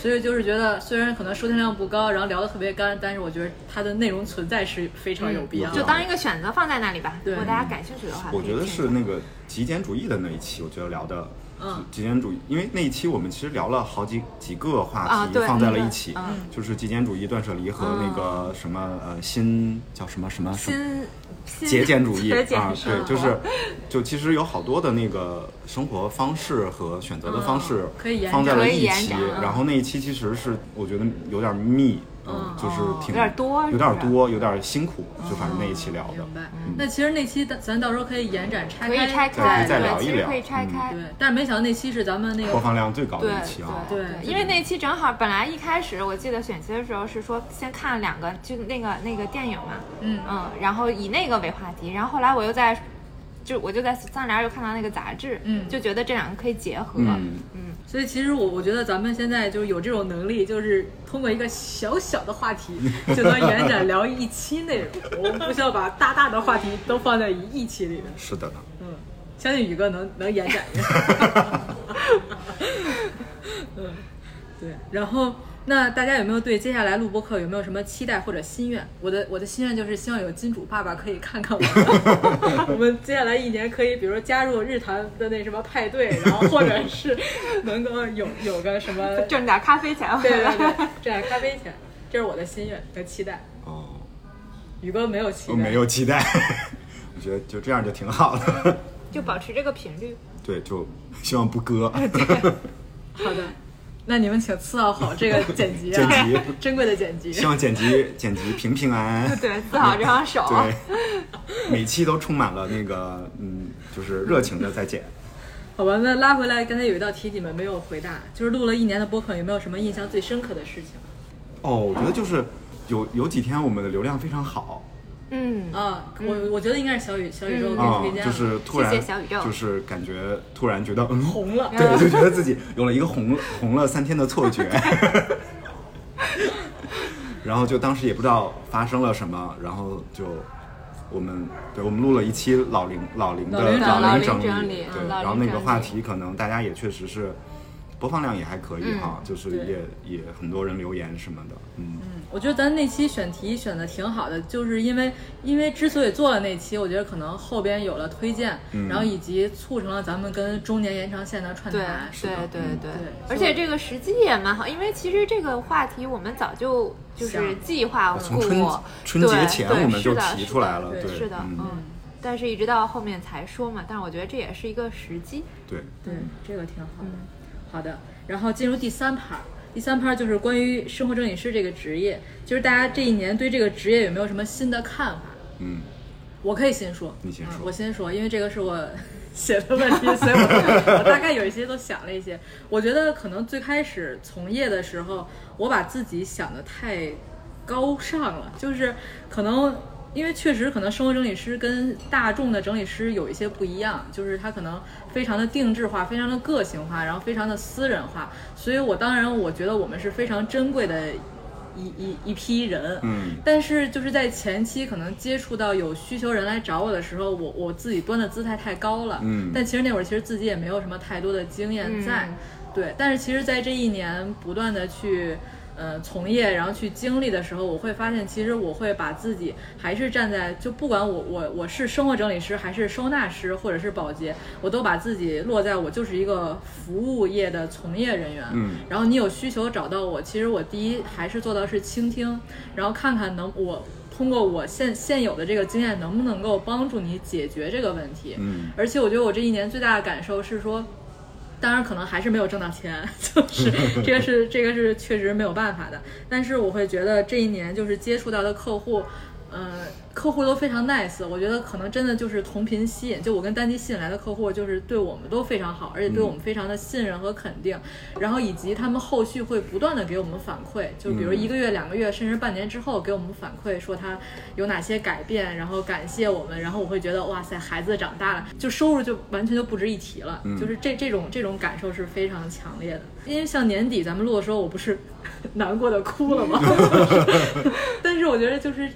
所以就是觉得，虽然可能收听量不高，然后聊得特别干，但是我觉得它的内容存在是非常有必要的。就当一个选择放在那里吧。对如果大家感兴趣的话，我觉得是那个极简主义的那一期，我觉得聊的，嗯极简主义，因为那一期我们其实聊了好几几个话题放在了一起，嗯就是极简主义、断舍离和那个什么呃新叫什么什么新节俭主义 啊，对，就是就其实有好多的那个生活方式和选择的方式放在了一起延展嗯，然后那一期其实是我觉得有点密，嗯，就是挺有点多有点多，有点辛苦，就反正那一期聊的明。白。那其实那期咱咱到时候可以延展拆可以拆对开，可以再对聊一聊其实可以拆嗯开。对，但是没想到那期是咱们那个播放量最高的期啊！对因为那期正好本来一开始我记得选题的时候是说先看两个，就那个那个电影嘛，嗯嗯，然后以那个为话题，然后后来我又在，就我就在三联又看到那个杂志，嗯就觉得这两个可以结合，嗯，所以其实我我觉得咱们现在就是有这种能力，就是通过一个小小的话题 就能延展聊一期内容，我们不需要把大大的话题都放在一期里面。是的呢。嗯，相信宇哥能能延展一下。嗯，对。然后，那大家有没有对接下来录播课有没有什么期待或者心愿？我的我的心愿就是希望有金主爸爸可以看看我，我们接下来一年可以，比如说加入日坛的那什么派对，然后或者是能够有有个什么，挣点咖啡钱对。对对，挣点咖啡钱，这是我的心愿和期待。哦，宇哥没有期待，我没有期待，我觉得就这样就挺好的。就保持这个频率。对，就希望不割。好的，那你们请伺候好这个 剪辑、啊，剪辑 珍贵的剪辑。希望剪辑剪辑平平安安。对，伺好这双手。对，每期都充满了那个嗯，就是热情的在剪。好吧，那拉回来，刚才有一道题你们没有回答，就是录了一年的播客，有没有什么印象最深刻的事情？哦，我觉得就是有有几天我们的流量非常好嗯，啊，我我觉得应该是小宇小宇宙给啊推荐，了，就是突然谢谢小宇宙。就是感觉突然觉得嗯红了。对，就觉得自己有了一个红红了三天的错觉，然后就当时也不知道发生了什么，然后就我们对我们录了一期老龄老龄的老龄老龄龄整整理对，然后那个话题可能大家也确实是播放量也还可以哈，就是也也很多人留言什么的，嗯，我觉得咱那期选题选的挺好的，就是因为因为之所以做了那期，我觉得可能后边有了推荐，嗯。然后以及促成了咱们跟中年延长线的串对台。对对嗯对。对而且这个时机也蛮好，因为其实这个话题我们早就就是计划从春过，春节对对前我们就是的提出来了，是的对，是的，嗯，嗯，但是一直到后面才说嘛，但是我觉得这也是一个时机，对，对，这个挺好的。嗯。好的，然后进入第三 part，第三 part 就是关于生活整理师这个职业，就是大家这一年对这个职业有没有什么新的看法？嗯，我可以先说，你先说嗯我先说，因为这个是我 写的问题，所以我我大概有一些都想了一些。我觉得可能最开始从业的时候，我把自己想的太高尚了，就是可能。因为确实可能生活整理师跟大众的整理师有一些不一样，就是他可能非常的定制化，非常的个性化，然后非常的私人化，所以我当然我觉得我们是非常珍贵的一一一批人，嗯。但是就是在前期可能接触到有需求人来找我的时候，我我自己端的姿态太高了，嗯。但其实那会儿其实自己也没有什么太多的经验在，嗯对，但是其实在这一年不断的去。呃，从业然后去经历的时候，我会发现，其实我会把自己还是站在，就不管我我我是生活整理师，还是收纳师，或者是保洁，我都把自己落在我就是一个服务业的从业人员。嗯然后你有需求找到我，其实我第一还是做到是倾听，然后看看能我通过我现现有的这个经验能不能够帮助你解决这个问题。嗯而且我觉得我这一年最大的感受是说，当然可能还是没有挣到钱，就是这个是这个是确实没有办法的。但是我会觉得这一年就是接触到的客户，呃，客户都非常 nice，我觉得可能真的就是同频吸引。就我跟丹迪吸引来的客户，就是对我们都非常好，而且对我们非常的信任和肯定。然后以及他们后续会不断的给我们反馈，就比如一个月、两个月，甚至半年之后给我们反馈说他有哪些改变，然后感谢我们，然后我会觉得哇塞，孩子长大了，就收入就完全就不值一提了，就是这这种这种感受是非常强烈的。因为像年底咱们录的时候，我不是 难过的哭了吗？但是我觉得就是。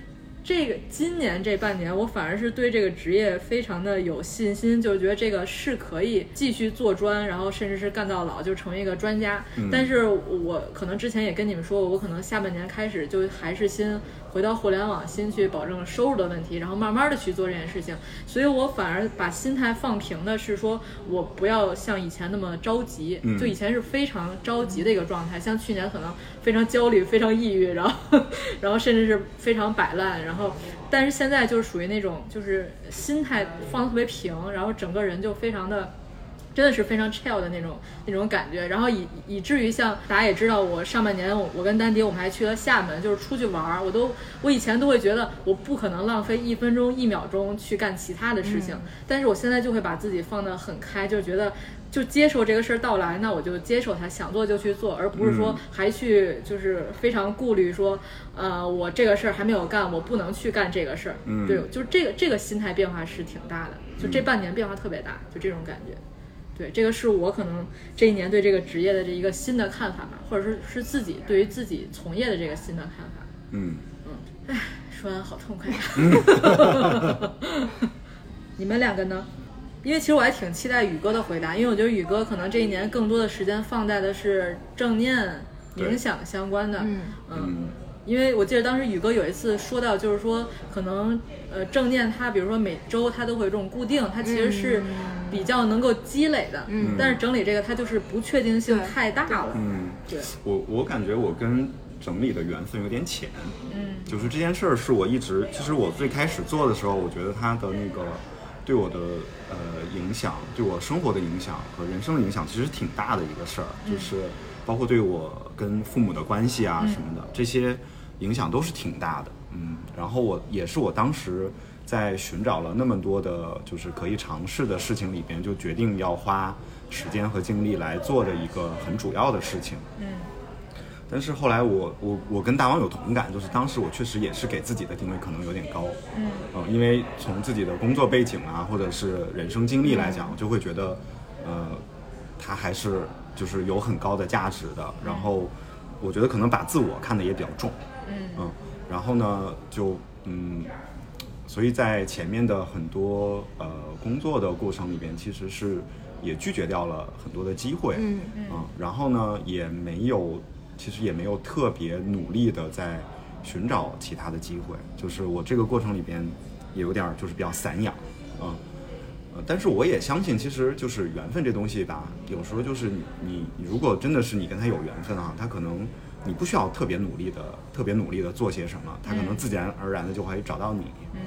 这个今年这半年，我反而是对这个职业非常的有信心，就是觉得这个是可以继续做专，然后甚至是干到老，就成为一个专家。但是我可能之前也跟你们说过，我可能下半年开始就还是先回到互联网，先去保证收入的问题，然后慢慢的去做这件事情。所以我反而把心态放平的是说，我不要像以前那么着急，就以前是非常着急的一个状态，像去年可能非常焦虑、非常抑郁，然后然后甚至是非常摆烂，然后但是现在就是属于那种就是心态放的特别平，然后整个人就非常的真的是非常 chill 的那种那种感觉，然后以以至于像大家也知道，我上半年我我跟丹迪我们还去了厦门，就是出去玩儿，我都我以前都会觉得我不可能浪费一分钟一秒钟去干其他的事情，但是我现在就会把自己放得很开，就觉得就接受这个事儿到来，那我就接受它，想做就去做，而不是说还去就是非常顾虑说，呃，我这个事儿还没有干，我不能去干这个事儿，嗯对，就是这个这个心态变化是挺大的，就这半年变化特别大，就这种感觉。对，这个是我可能这一年对这个职业的这一个新的看法吧，或者是是自己对于自己从业的这个新的看法。嗯，说完好痛快呀！你们两个呢？因为其实我还挺期待宇哥的回答，因为我觉得宇哥可能这一年更多的时间放在的是正念冥想相关的。嗯。嗯，因为我记得当时宇哥有一次说到，就是说可能呃正念它，比如说每周它都会有这种固定，它其实是比较能够积累的。嗯。但是整理这个它就是不确定性太大了。嗯，对，我我感觉我跟整理的缘分有点浅，嗯。就是这件事儿是我一直，其实我最开始做的时候，我觉得它的那个对我的呃影响，对我生活的影响和人生的影响，其实挺大的一个事儿，就是包括对我跟父母的关系啊什么的，这些影响都是挺大的。嗯，然后我也是我当时在寻找了那么多的，就是可以尝试的事情里边，就决定要花时间和精力来做的一个很主要的事情。嗯但是后来我我我跟大王有同感，就是当时我确实也是给自己的定位可能有点高，嗯。呃，因为从自己的工作背景啊，或者是人生经历来讲，我就会觉得，呃，他还是就是有很高的价值的。然后我觉得可能把自我看得也比较重，嗯。嗯，然后呢，就嗯，所以在前面的很多呃工作的过程里边，其实是也拒绝掉了很多的机会，嗯然后呢，也没有，其实也没有特别努力的在寻找其他的机会，就是我这个过程里边也有点儿就是比较散养，嗯。呃但是我也相信，其实就是缘分这东西吧，有时候就是你你你如果真的是你跟他有缘分啊，他可能你不需要特别努力的特别努力的做些什么，他可能自然而然的就会找到你，嗯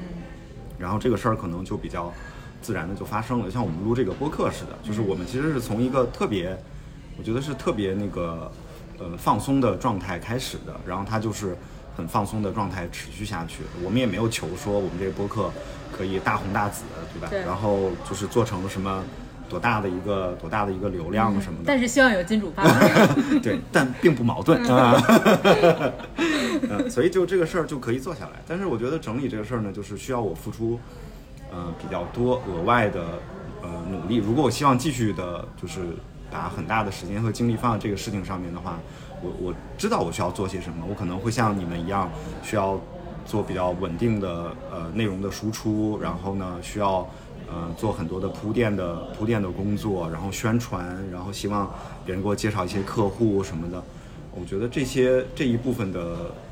然后这个事儿可能就比较自然的就发生了，像我们录这个播客似的，就是我们其实是从一个特别，我觉得是特别那个呃放松的状态开始的，然后它就是很放松的状态持续下去。我们也没有求说我们这个播客可以大红大紫，对吧？对然后就是做成什么多大的一个多大的一个流量什么的，但是希望有金主爸爸。对，但并不矛盾啊。嗯，所以就这个事儿就可以做下来。但是我觉得整理这个事儿呢，就是需要我付出呃比较多额外的呃努力。如果我希望继续的，就是把很大的时间和精力放在这个事情上面的话，我我知道我需要做些什么。我可能会像你们一样，需要做比较稳定的呃内容的输出，然后呢需要。呃，做很多的铺垫的铺垫的工作，然后宣传，然后希望别人给我介绍一些客户什么的。我觉得这些这一部分的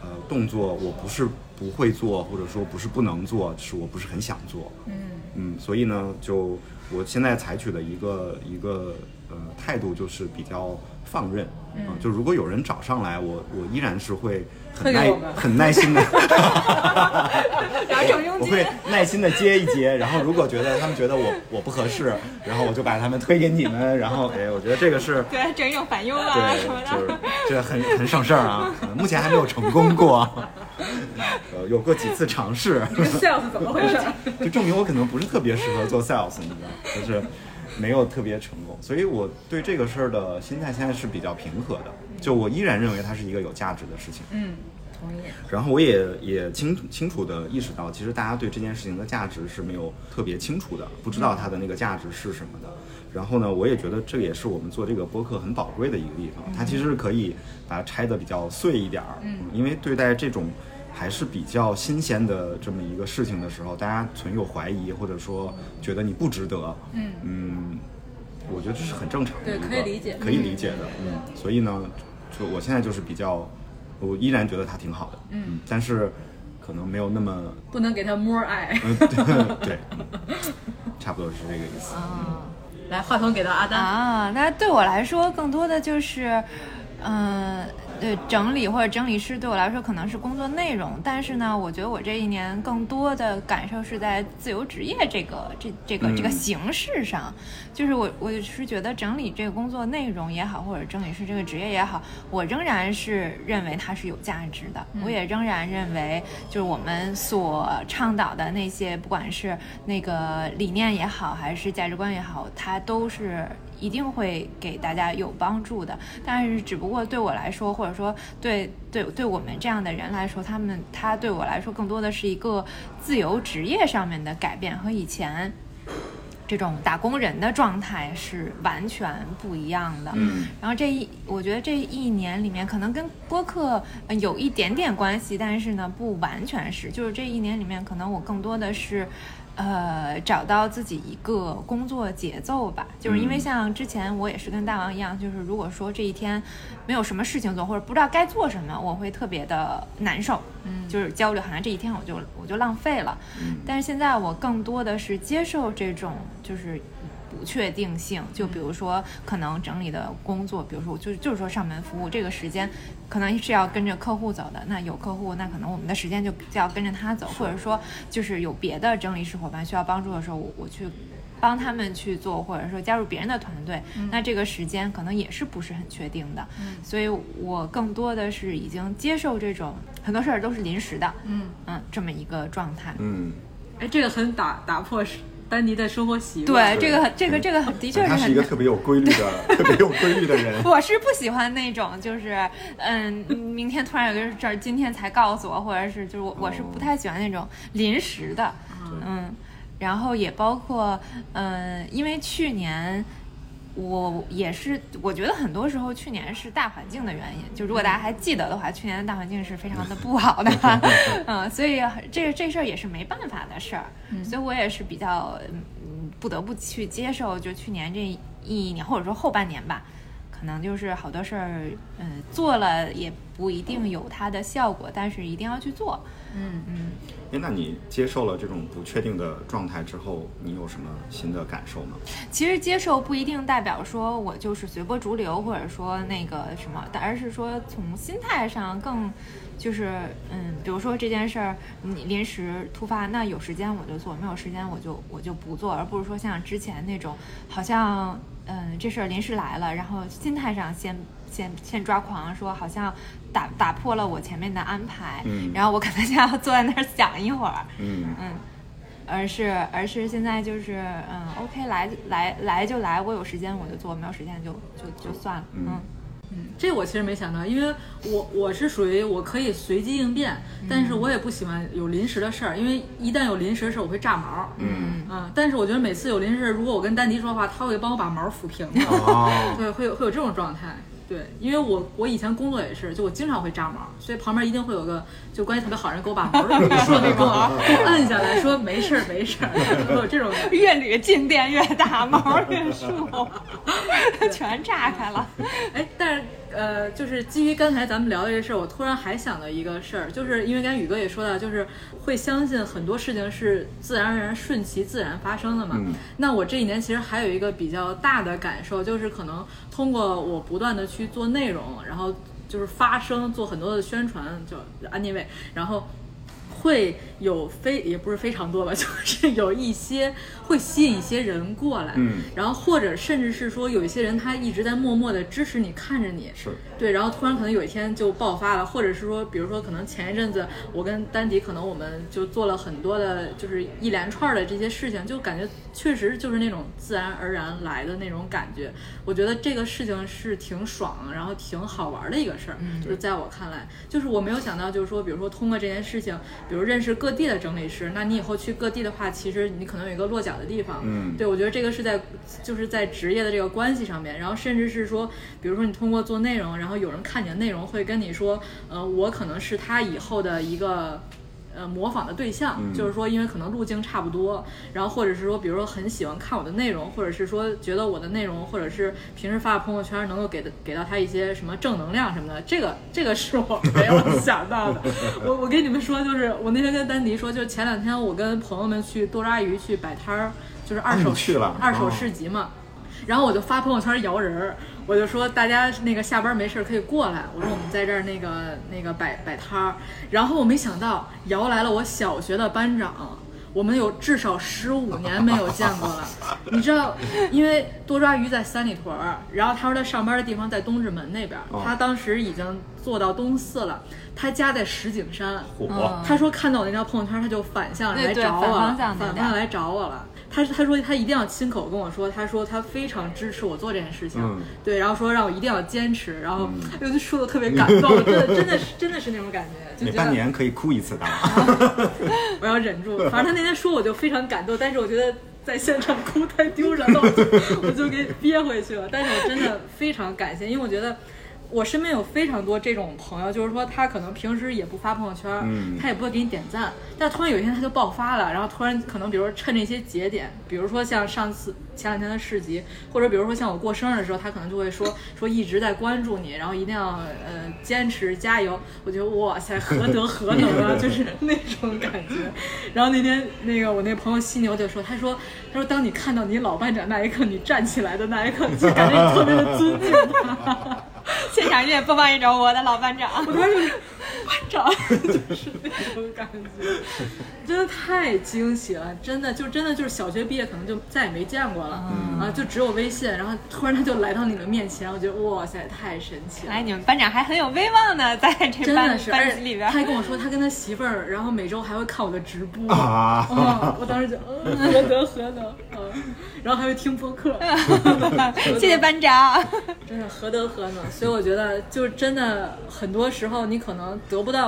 呃动作，我不是不会做，或者说不是不能做，是我不是很想做。嗯嗯，所以呢，就我现在采取的一个一个呃态度就是比较放任。嗯、就如果有人找上来，我我依然是会很耐很耐心的。然后我会耐心的接一接，然后如果觉得他们觉得我我不合适，然后我就把他们推给你们，然后哎，我觉得这个是 对，整一种返佣啊什么，就是的。这很很省事儿啊，呃目前还没有成功过，呃，有过几次尝试，sales 怎么回事？就证明我可能不是特别适合做 sales，你知道，就是没有特别成功，所以我对这个事儿的心态现在是比较平和的，就我依然认为它是一个有价值的事情。嗯，同意。然后我也也清清楚的意识到，其实大家对这件事情的价值是没有特别清楚的，不知道它的那个价值是什么的。然后呢，我也觉得这也是我们做这个播客很宝贵的一个地方，它其实是可以把它拆的比较碎一点儿，嗯，因为对待这种还是比较新鲜的这么一个事情的时候，大家存有怀疑，或者说觉得你不值得，嗯。我觉得这是很正常的对一个，可以理解。可以理解的，嗯，所以呢，就我现在就是比较，我依然觉得他挺好的，嗯，但是可能没有那么，不能给他 more 爱。嗯，对，对。差不多是这个意思。啊。来，话筒给到阿丹。啊，那对我来说，更多的就是，嗯、对整理或者整理师对我来说可能是工作内容，但是呢，我觉得我这一年更多的感受是在自由职业这个这这个、这个嗯形式上，就是我我是觉得整理这个工作内容也好，或者整理师这个职业也好，我仍然是认为它是有价值的，我也仍然认为就是我们所倡导的那些，不管是那个理念也好，还是价值观也好，它都是。一定会给大家有帮助的，但是只不过对我来说，或者说对对对我们这样的人来说，他们他对我来说更多的是一个自由职业上面的改变，和以前这种打工人的状态是完全不一样的。嗯然后这一，我觉得这一年里面可能跟播客呃有一点点关系，但是呢，不完全是。就是这一年里面，可能我更多的是，呃，找到自己一个工作节奏吧。就是因为嗯像之前我也是跟大王一样，就是如果说这一天没有什么事情做，或者不知道该做什么，我会特别的难受，嗯就是焦虑，好像这一天我就我就浪费了。嗯但是现在我更多的是接受这种就是不确定性，就比如说可能整理的工作，比如说我就就是说上门服务这个时间，可能是要跟着客户走的。那有客户，那可能我们的时间就就要跟着他走，或者说就是有别的整理师伙伴需要帮助的时候，我我去。帮他们去做，或者说加入别人的团队，那这个时间可能也是不是很确定的，嗯所以我更多的是已经接受这种很多事儿都是临时的，嗯嗯，这么一个状态。嗯，哎，这个很打打破丹尼的生活习惯。对，这个这个这个的确是他是一很个特别有规律的、特别有规律的人。我是不喜欢那种，就是嗯，明天突然有个事儿，今天才告诉我，或者是就是我我是不太喜欢那种临时的，嗯，然后也包括嗯，因为去年。我也是，我觉得很多时候去年是大环境的原因。就如果大家还记得的话，去年的大环境是非常的不好的，嗯，所以这这事儿也是没办法的事儿。所以我也是比较嗯不得不去接受，就去年这一年或者说后半年吧，可能就是好多事儿，嗯，做了也不一定有它的效果，但是一定要去做。嗯嗯，哎，那你接受了这种不确定的状态之后，你有什么新的感受吗？其实接受不一定代表说我就是随波逐流，或者说那个什么，而是说从心态上更。就是嗯，比如说这件事儿你临时突发，那有时间我就做，没有时间我就我就不做，而不是说像之前那种好像嗯这事儿临时来了，然后心态上先先先抓狂，说好像打打破了我前面的安排，嗯。然后我可能就要坐在那儿想一会儿，嗯。嗯，而是而是现在就是嗯，OK，来来来就来，我有时间我就做，没有时间就就就算了，嗯。嗯。嗯，这我其实没想到，因为我我是属于我可以随机应变，但是我也不喜欢有临时的事儿，因为一旦有临时的事儿，我会炸毛。嗯。嗯，但是我觉得每次有临时，如果我跟丹迪说话，他会帮我把毛抚平的。哦，对，会有会有这种状态。对，因为我我以前工作也是，就我经常会炸毛，所以旁边一定会有个就关系特别好人给我把毛捋顺了，给我 给我摁下来，说没事儿没事儿，会有这种越捋 进店越大，毛越竖，全炸开了。哎，但是呃，就是基于刚才咱们聊的这事儿，我突然还想到一个事儿，就是因为刚才宇哥也说到，就是会相信很多事情是自然而然、顺其自然发生的嘛。嗯那我这一年其实还有一个比较大的感受，就是可能通过我不断的去做内容，然后就是发声，做很多的宣传，就 anyway，，然后。会有非也不是非常多吧，就是有一些会吸引一些人过来，嗯。然后或者甚至是说有一些人他一直在默默的支持你，看着你，是，对，然后突然可能有一天就爆发了，或者是说，比如说可能前一阵子我跟丹迪可能我们就做了很多的，就是一连串的这些事情，就感觉确实就是那种自然而然来的那种感觉。我觉得这个事情是挺爽，然后挺好玩的一个事儿，就是在我看来，就是我没有想到，就是说，比如说通过这件事情，比如认识各地的整理师，那你以后去各地的话，其实你可能有一个落脚的地方，嗯对，我觉得这个是在就是在职业的这个关系上面，然后甚至是说，比如说你通过做内容，然后有人看你的内容会跟你说，呃，我可能是他以后的一个。呃，模仿的对象、嗯就是说，因为可能路径差不多，然后或者是说，比如说很喜欢看我的内容，或者是说觉得我的内容，或者是平时发的朋友圈能够给的给到他一些什么正能量什么的，这个这个是我没有想到的。我我跟你们说，就是我那天跟丹迪说，就前两天我跟朋友们去多抓鱼去摆摊儿，就是二手二手哦市集嘛。然后我就发朋友圈摇人儿，我就说大家那个下班没事儿可以过来，我说我们在这儿那个那个摆摆摊儿，然后我没想到摇来了我小学的班长。我们有至少十五年没有见过了，你知道，因为多抓鱼在三里屯儿，然后他说他上班的地方在东直门那边他当时已经做到东四了，他家在石景山，火嗯他说看到我那条朋友圈，他就反向来找我了，反方向反方向来找我了。他他说他一定要亲口跟我说，他说他非常支持我做这件事情，嗯对，然后说让我一定要坚持，然后哎呦，就说的特别感动，真的真的是真的是那种感觉，就每觉得半年可以哭一次大王。我要忍住。反正他那天说我就非常感动，但是我觉得在现场哭太丢人了，我就我就给憋回去了。但是我真的非常感谢，因为我觉得。我身边有非常多这种朋友，就是说他可能平时也不发朋友圈，嗯他也不会给你点赞，但突然有一天他就爆发了，然后突然可能比如说趁这些节点，比如说像上次前两天的市集，或者比如说像我过生日的时候，他可能就会说说一直在关注你，然后一定要呃坚持加油。我觉得哇塞，何德何能啊，就是那种感觉。然后那天那个我那朋友犀牛就说，他说他说当你看到你老班长那一刻，你站起来的那一刻，就感觉特别的尊敬他。现场音乐播放一首《我的老班长》。就是那种感觉，真的太惊喜了，真的就真的就是小学毕业可能就再也没见过了，嗯啊，就只有微信，然后突然他就来到你的面前，我觉得哇塞，太神奇了来，。你们班长还很有威望呢，在这真班的是，班级里边他。还跟我说，他跟他媳妇儿，然后每周还会看我的直播啊嗯我当时就，嗯，何德何能，嗯，然后还会听播客，谢谢班长。真的何德何能？所以我觉得，就是真的，很多时候你可能得不到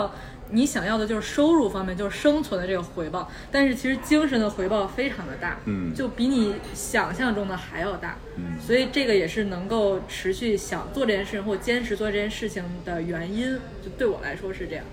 你想要的，就是收入方面，就是生存的这个回报，但是其实精神的回报非常的大，嗯。就比你想象中的还要大，嗯。所以这个也是能够持续想做这件事情或坚持做这件事情的原因，就对我来说是这样，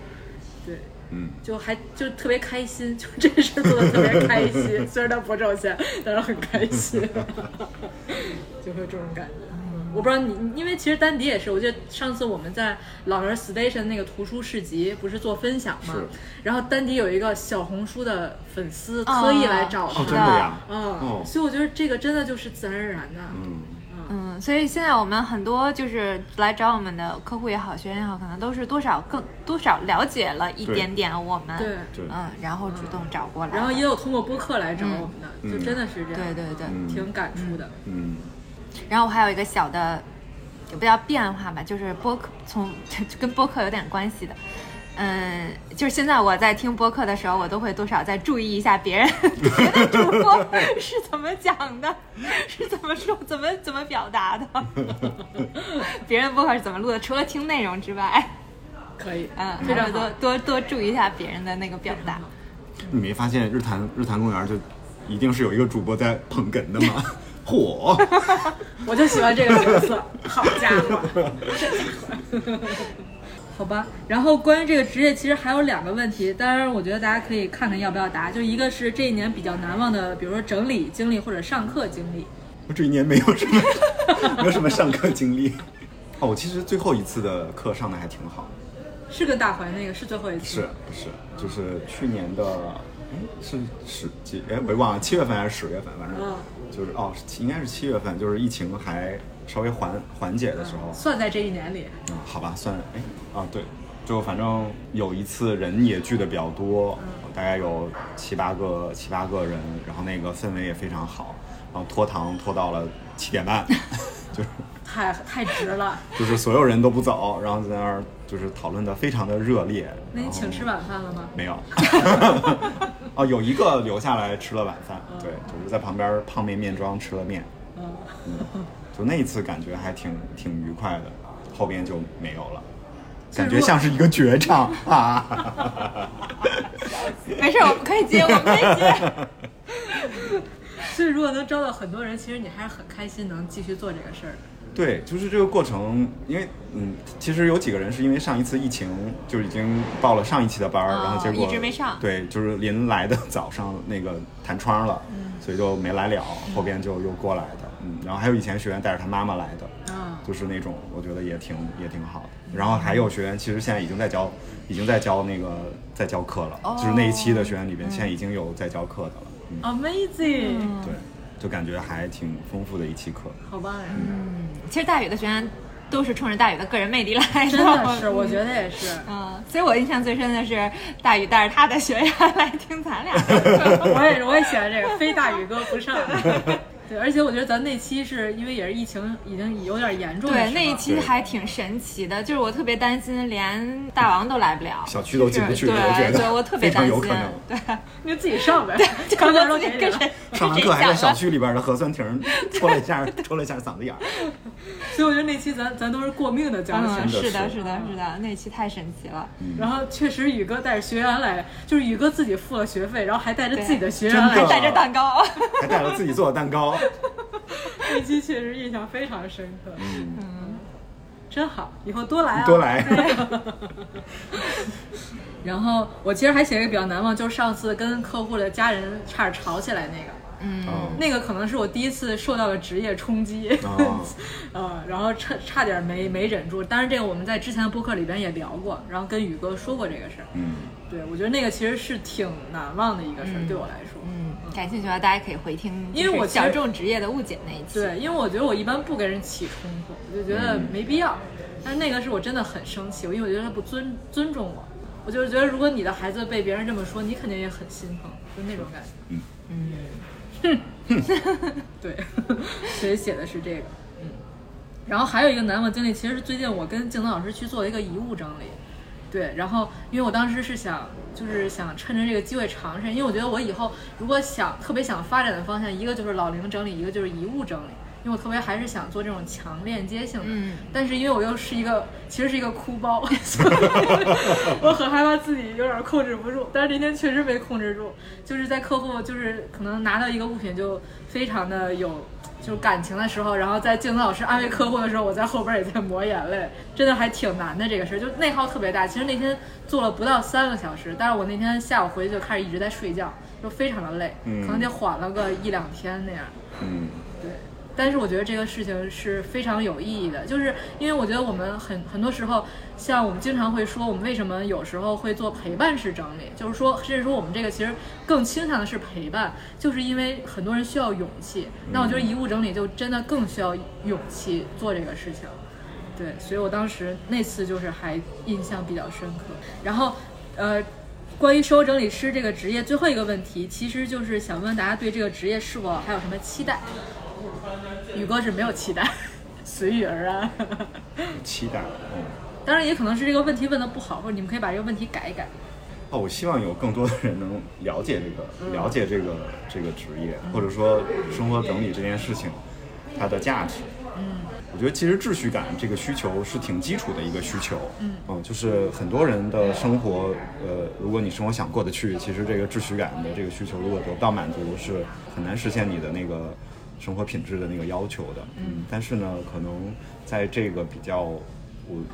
对。嗯，就还就特别开心，就这事儿做的特别开心，虽然它不挣钱，但是很开心，就会有这种感觉。我不知道你，因为其实丹迪也是，我记得上次我们在老人 station 那个图书市集不是做分享嘛，然后丹迪有一个小红书的粉丝哦特意来找他，哦，真的呀，嗯，哦所以我觉得这个真的就是自然而然的，嗯，嗯，所以现在我们很多就是来找我们的客户也好，学员也好，可能都是多少更多少了解了一点点我们，对对。嗯，然后主动找过来的，然后也有通过播客来找我们的，嗯就真的是这样，对对对，嗯挺感触的。嗯，然后我还有一个小的，也不叫变化吧，就是播客从跟播客有点关系的。嗯，就是现在我在听播客的时候，我都会多少再注意一下别人别的主播是怎么讲的，是怎么说、怎么怎么表达的，别人播客是怎么录的。除了听内容之外，可以，嗯，非常多多多注意一下别人的那个表达。你没发现日坛日坛公园就一定是有一个主播在捧哏的吗？火，我就喜欢这个角色，好家伙，这家伙。好吧，然后关于这个职业，其实还有两个问题，当然我觉得大家可以看看要不要答。就一个是这一年比较难忘的，比如说整理经历或者上课经历。我这一年没有什么 没有什么上课经历。哦，我其实最后一次的课上的还挺好，是跟大怀那个是最后一次，是不是？就是去年的，哎，是十几？哎，我也忘了，七月份还是十月份？反正嗯就是哦，应该是七月份，就是疫情还稍微缓缓解的时候。算在这一年里。嗯，好吧，算哎啊对，就反正有一次人也聚的比较多，大概有七八个七八个人，然后那个氛围也非常好，然后拖堂拖到了七点半，就是太太值了，就是所有人都不走，然后在那儿就是讨论的非常的热烈。那你请吃晚饭了吗？没有？哦，有一个留下来吃了晚饭，对，就是在旁边胖面面庄吃了面，嗯，嗯，就那一次感觉还挺挺愉快的，后边就没有了，感觉像是一个绝唱 啊。没事，我们可以接，我们可以接。所以如果能招到很多人，其实你还是很开心能继续做这个事儿的。对，就是这个过程，因为嗯，其实有几个人是因为上一次疫情就已经报了上一期的班儿，哦然后结果一直没上对，就是临来的 早上那个弹窗了，所以就没来了，后边就又过来的，嗯，然后还有以前学员带着他妈妈来的，啊就是那种我觉得也挺也挺好的。然后还有学员其实现在已经在教，已经在教那个在教课了，就是那一期的学员里边现在已经有在教课的了，嗯，，Amazing！对，就感觉还挺丰富的一期课。好棒呀！嗯其实大宇的学员都是冲着大宇的个人魅力来的，真的是，我觉得也是。嗯，所以我印象最深的是大宇带着他的学员来听咱俩的课。我也我也喜欢这个，非大宇哥不上。对，而且我觉得咱那期是因为也是疫情已经有点严重的时对，那一期还挺神奇的，就是我特别担心连大王都来不了，小区都进不去对我觉得对，对我特别担心非常有可能。对，你就自己上呗，就 刚才我自己跟都给你了谁 上完课还在小区里边的核酸亭抽 了一下，抽了一下嗓子眼儿。所以我觉得那期咱咱都是过命的交嗯，情。是的，是是的，是的，那期太神奇了。然后确实宇哥带着学员来，就是宇哥自己付了学费，然后还带着自己的学员来还，带着蛋糕，还带了自己做的蛋糕。那期确实印象非常深刻。嗯，真好，以后多来啊！多来。然后我其实还写一个比较难忘，就是上次跟客户的家人差点吵起来那个。嗯，哦那个可能是我第一次受到了职业冲击，哦 呃，然后差差点没没忍住。当然，这个我们在之前的播客里边也聊过，然后跟宇哥说过这个事儿。嗯，对，我觉得那个其实是挺难忘的一个事儿，嗯对我来说。嗯，感兴趣的话，大家可以回听，因为我其实就是小众职业的误解那一期。对，因为我觉得我一般不跟人起冲突，我就觉得嗯没必要。但是那个是我真的很生气，因为我觉得他不尊尊重我。我就是觉得，如果你的孩子被别人这么说，你肯定也很心疼，就那种感觉。嗯嗯，对，所以写的是这个。嗯，然后还有一个难忘经历，其实是最近我跟静能老师去做了一个遗物整理。对，然后因为我当时是想，就是想趁着这个机会尝试，因为我觉得我以后如果想特别想发展的方向，一个就是老龄整理，一个就是遗物整理。因为我特别还是想做这种强链接性的，嗯但是因为我又是一个其实是一个哭包，所以我很害怕自己有点控制不住。但是那天确实没控制住，就是在客户就是可能拿到一个物品就非常的有就感情的时候，然后在镜子老师安慰客户的时候，我在后边也在抹眼泪，真的还挺难的这个事儿，就内耗特别大。其实那天做了不到三个小时，但是我那天下午回去就开始一直在睡觉，就非常的累，嗯可能得缓了个一两天那样。嗯对，但是我觉得这个事情是非常有意义的，就是因为我觉得我们很很多时候，像我们经常会说，我们为什么有时候会做陪伴式整理，就是说，甚至说我们这个其实更倾向的是陪伴，就是因为很多人需要勇气。那我觉得遗物整理就真的更需要勇气做这个事情。对，所以我当时那次就是还印象比较深刻。然后，呃，关于售后整理师这个职业，最后一个问题，其实就是想问大家对这个职业是否还有什么期待？宇哥是没有期待，随遇而安。期待。嗯，当然，也可能是这个问题问的不好，或者你们可以把这个问题改一改。哦，我希望有更多的人能了解这嗯个，了解这个这个职业，或者说生活整理这件事情，它的价值。嗯，我觉得其实秩序感这个需求是挺基础的一个需求。嗯，就是很多人的生活，呃，如果你生活想过得去，其实这个秩序感的这个需求如果得不到满足，是很难实现你的那个生活品质的那个要求的。嗯，但是呢，可能在这个比较，我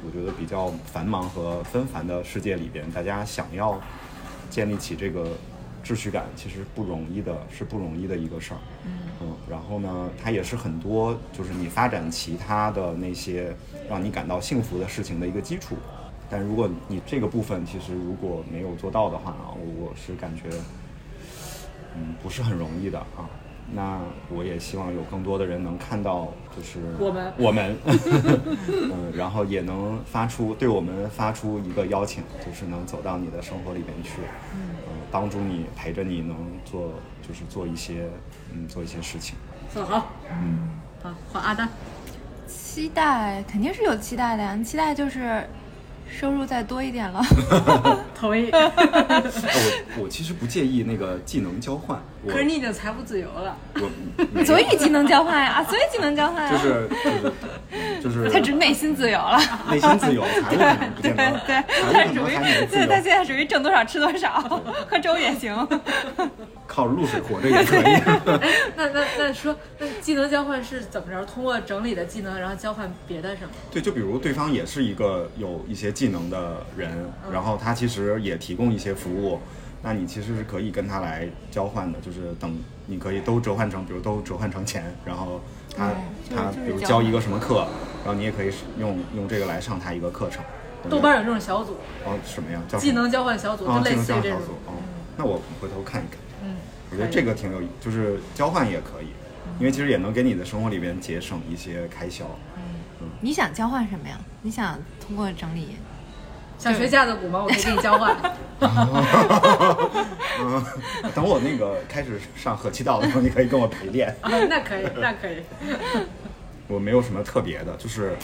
我觉得比较繁忙和纷繁的世界里边，大家想要建立起这个秩序感，其实不容易的，是不容易的一个事儿。嗯，然后呢，它也是很多就是你发展其他的那些让你感到幸福的事情的一个基础。但如果你这个部分其实如果没有做到的话啊，我我是感觉，嗯，不是很容易的啊。那我也希望有更多的人能看到，就是我们我们，嗯，然后也能发出对我们发出一个邀请，就是能走到你的生活里边去，嗯，帮助你陪着你能做，就是做一些，嗯，做一些事情。好，嗯，好，换阿丹。期待肯定是有期待的呀，期待就是收入再多一点了。同意。哎 我我其实不介意那个技能交换，我可是你已经财富自由了。所以技能交换呀，啊，所以技能交换呀，就是就是就是他只是内心自由了。内心自由，财务可能不见得，对，财务可能他属于对，他，现在属于挣多少吃多少，喝粥也行。靠着露水活着也可以。哎，那那那说，那技能交换是怎么着？通过整理的技能，然后交换别的什么？对，就比如对方也是一个有一些技能的人，然后他其实也提供一些服务，那你其实是可以跟他来交换的，就是等你可以都折换成，比如都折换成钱，然后他、嗯他比如教一个什么课，然后你也可以用用这个来上他一个课程。豆瓣有这种小组，哦什么呀？叫技能交换小组，就类似于这种能交换小组。哦，那我回头看一看。嗯，我觉得这个挺有意，就是交换也可以，因为其实也能给你的生活里边节省一些开销。嗯你想交换什么呀？你想通过整理？想学架子鼓吗？我可以给你交换。嗯，等我那个开始上合气道的时候，你可以跟我陪练。啊，那可以，那可以。我没有什么特别的，就是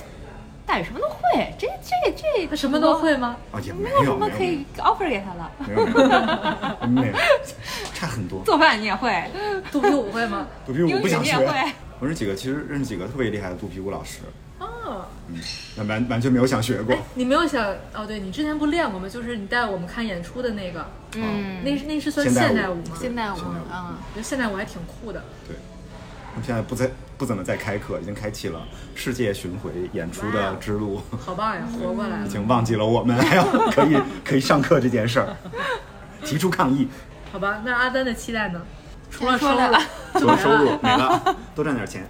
大宇什么都会，这这这他什么都会吗？啊也没没有没有么可以 offer 给他了。没有没有没有，差很多。做饭你也会，肚皮舞会吗？肚皮舞不想学英语你也会。我认识几个，其实认识几个特别厉害的肚皮舞老师，哦，那完完全没有想学过哎。，你没有想哦？对你之前不练过吗？就是你带我们看演出的那个，嗯，那是那是算现代舞现代舞吗？现代舞，现代舞嗯，觉得现代舞还挺酷的。对，我们现在不在不怎么在开课，已经开启了世界巡回演出的之路，好棒呀，活过来了。已经忘记了我们 还要可以可以上课这件事儿，提出抗议，好吧，那阿丹的期待呢？除了收入说了，收收入 没了，多赚点钱。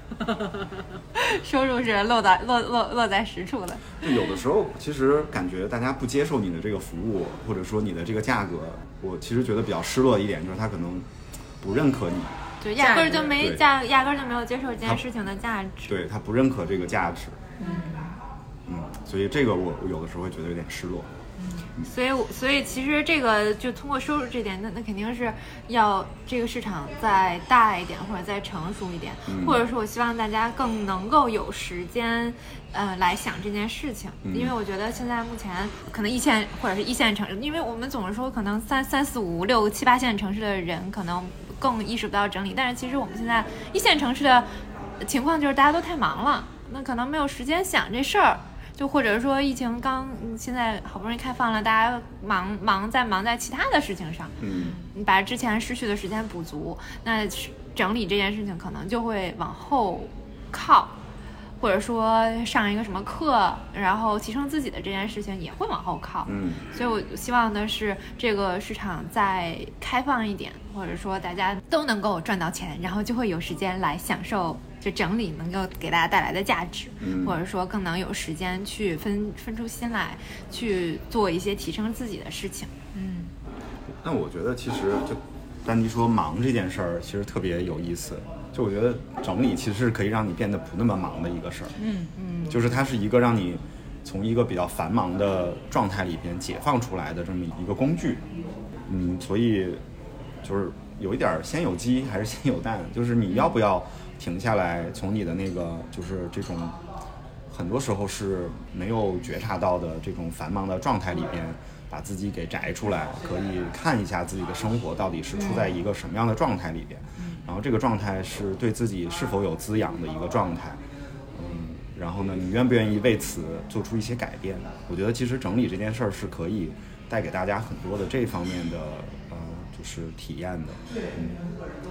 收入是落在落落落在实处的。就有的时候，其实感觉大家不接受你的这个服务，或者说你的这个价格，我其实觉得比较失落的一点就是他可能不认可你，就压根儿就没价，压根儿就没有接受这件事情的价值。对他不认可这个价值。嗯，所以这个我我有的时候会觉得有点失落。所以我，所以其实这个就通过收入这点，那那肯定是要这个市场再大一点，或者再成熟一点，嗯或者说我希望大家更能够有时间，呃，来想这件事情。嗯因为我觉得现在目前可能一线或者是一线城市，因为我们总是说可能三三四五六七八线城市的人可能更意识不到整理，但是其实我们现在一线城市的情况就是大家都太忙了，那可能没有时间想这事儿。就或者说疫情刚嗯现在好不容易开放了，大家忙忙在忙在其他的事情上，嗯，你把之前失去的时间补足，那是整理这件事情可能就会往后靠，或者说上一个什么课，然后提升自己的这件事情也会往后靠。嗯，所以我希望的是这个市场再开放一点，或者说大家都能够赚到钱，然后就会有时间来享受这整理能够给大家带来的价值，嗯或者说更能有时间去分分出心来去做一些提升自己的事情。嗯，那我觉得其实就丹迪说忙这件事儿，其实特别有意思。就我觉得整理其实是可以让你变得不那么忙的一个事儿。嗯嗯，就是它是一个让你从一个比较繁忙的状态里边解放出来的这么一个工具。嗯，所以就是有一点儿先有鸡还是先有蛋，就是你要不要停下来，从你的那个就是这种很多时候是没有觉察到的这种繁忙的状态里边，把自己给摘出来，可以看一下自己的生活到底是处在一个什么样的状态里边，然后这个状态是对自己是否有滋养的一个状态。嗯，然后呢，你愿不愿意为此做出一些改变？我觉得其实整理这件事儿是可以带给大家很多的这方面的是体验的。嗯，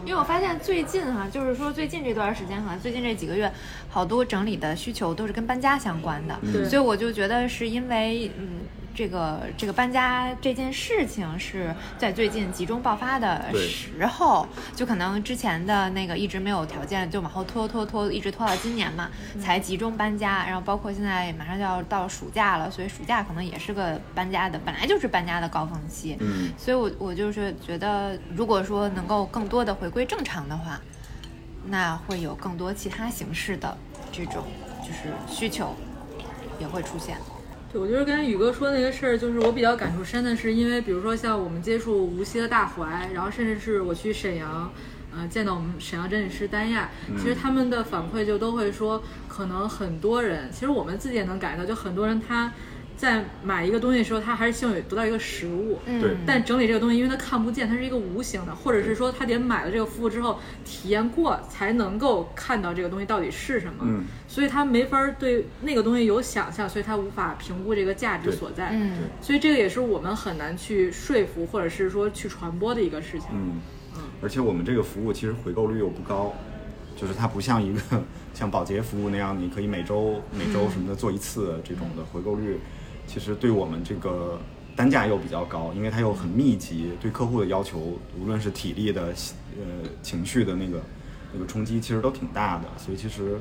因为我发现最近哈、就是说最近这段时间哈、最近这几个月，好多整理的需求都是跟搬家相关的，所以我就觉得是因为嗯。这个这个搬家这件事情是在最近集中爆发的时候，就可能之前的那个一直没有条件，就往后拖拖拖，一直拖到今年嘛，才集中搬家。然后包括现在马上就要到暑假了，所以暑假可能也是个搬家的，本来就是搬家的高峰期。嗯所以我我就是觉得，如果说能够更多的回归正常的话，那会有更多其他形式的这种就是需求也会出现。对，我觉得刚才宇哥说的那个事儿，就是我比较感触深的是，因为比如说像我们接触无锡的大怀，然后甚至是我去沈阳，呃，见到我们沈阳整理师丹亚，其实他们的反馈就都会说，可能很多人，其实我们自己也能感觉到，就很多人他在买一个东西的时候，他还是希望有得到一个实物，嗯。对。但整理这个东西，因为它看不见，它是一个无形的，或者是说他得买了这个服务之后体验过，才能够看到这个东西到底是什么。嗯。所以他没法儿对那个东西有想象，所以他无法评估这个价值所在。嗯。所以这个也是我们很难去说服或者是说去传播的一个事情。嗯，而且我们这个服务其实回购率又不高，就是它不像一个 像保洁服务那样，你可以每周每周什么的做一次这种的回购率，其实对我们这个单价又比较高，因为它又很密集，对客户的要求，无论是体力的呃情绪的那个那个冲击，其实都挺大的，所以其实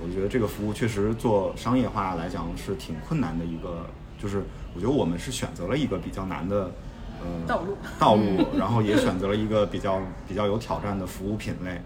我觉得这个服务确实做商业化来讲是挺困难的一个，就是我觉得我们是选择了一个比较难的。呃，道路道路，然后也选择了一个比较比较有挑战的服务品类，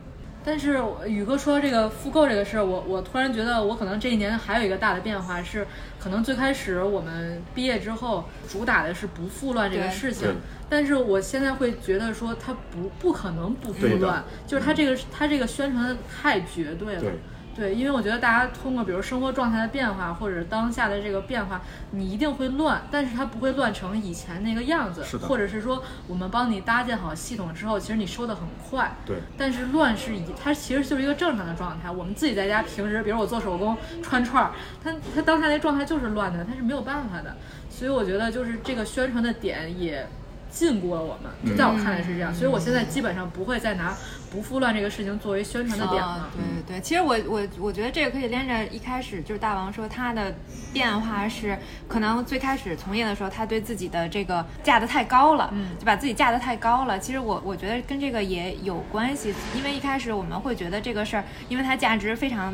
但是宇哥说这个复购这个事儿，我我突然觉得我可能这一年还有一个大的变化是，可能最开始我们毕业之后主打的是不复乱这个事情，但是我现在会觉得说它不不可能不复乱，就是它这个它这个宣传的太绝对了。对对，因为我觉得大家通过比如生活状态的变化，或者当下的这个变化，你一定会乱，但是它不会乱成以前那个样子，是的或者是说我们帮你搭建好系统之后，其实你收的很快，对，但是乱是以它其实就是一个正常的状态。我们自己在家平时，比如我做手工穿串儿，它它当下那状态就是乱的，它是没有办法的。所以我觉得就是这个宣传的点也禁锢了我们，就在我看来是这样。所以我现在基本上不会再拿不复乱这个事情作为宣传的点哦。对对对，其实我我我觉得这个可以连着一开始就是大王说他的变化是，可能最开始从业的时候，他对自己的这个架得太高了，嗯就把自己架得太高了。其实我我觉得跟这个也有关系，因为一开始我们会觉得这个事儿，因为它价值非常，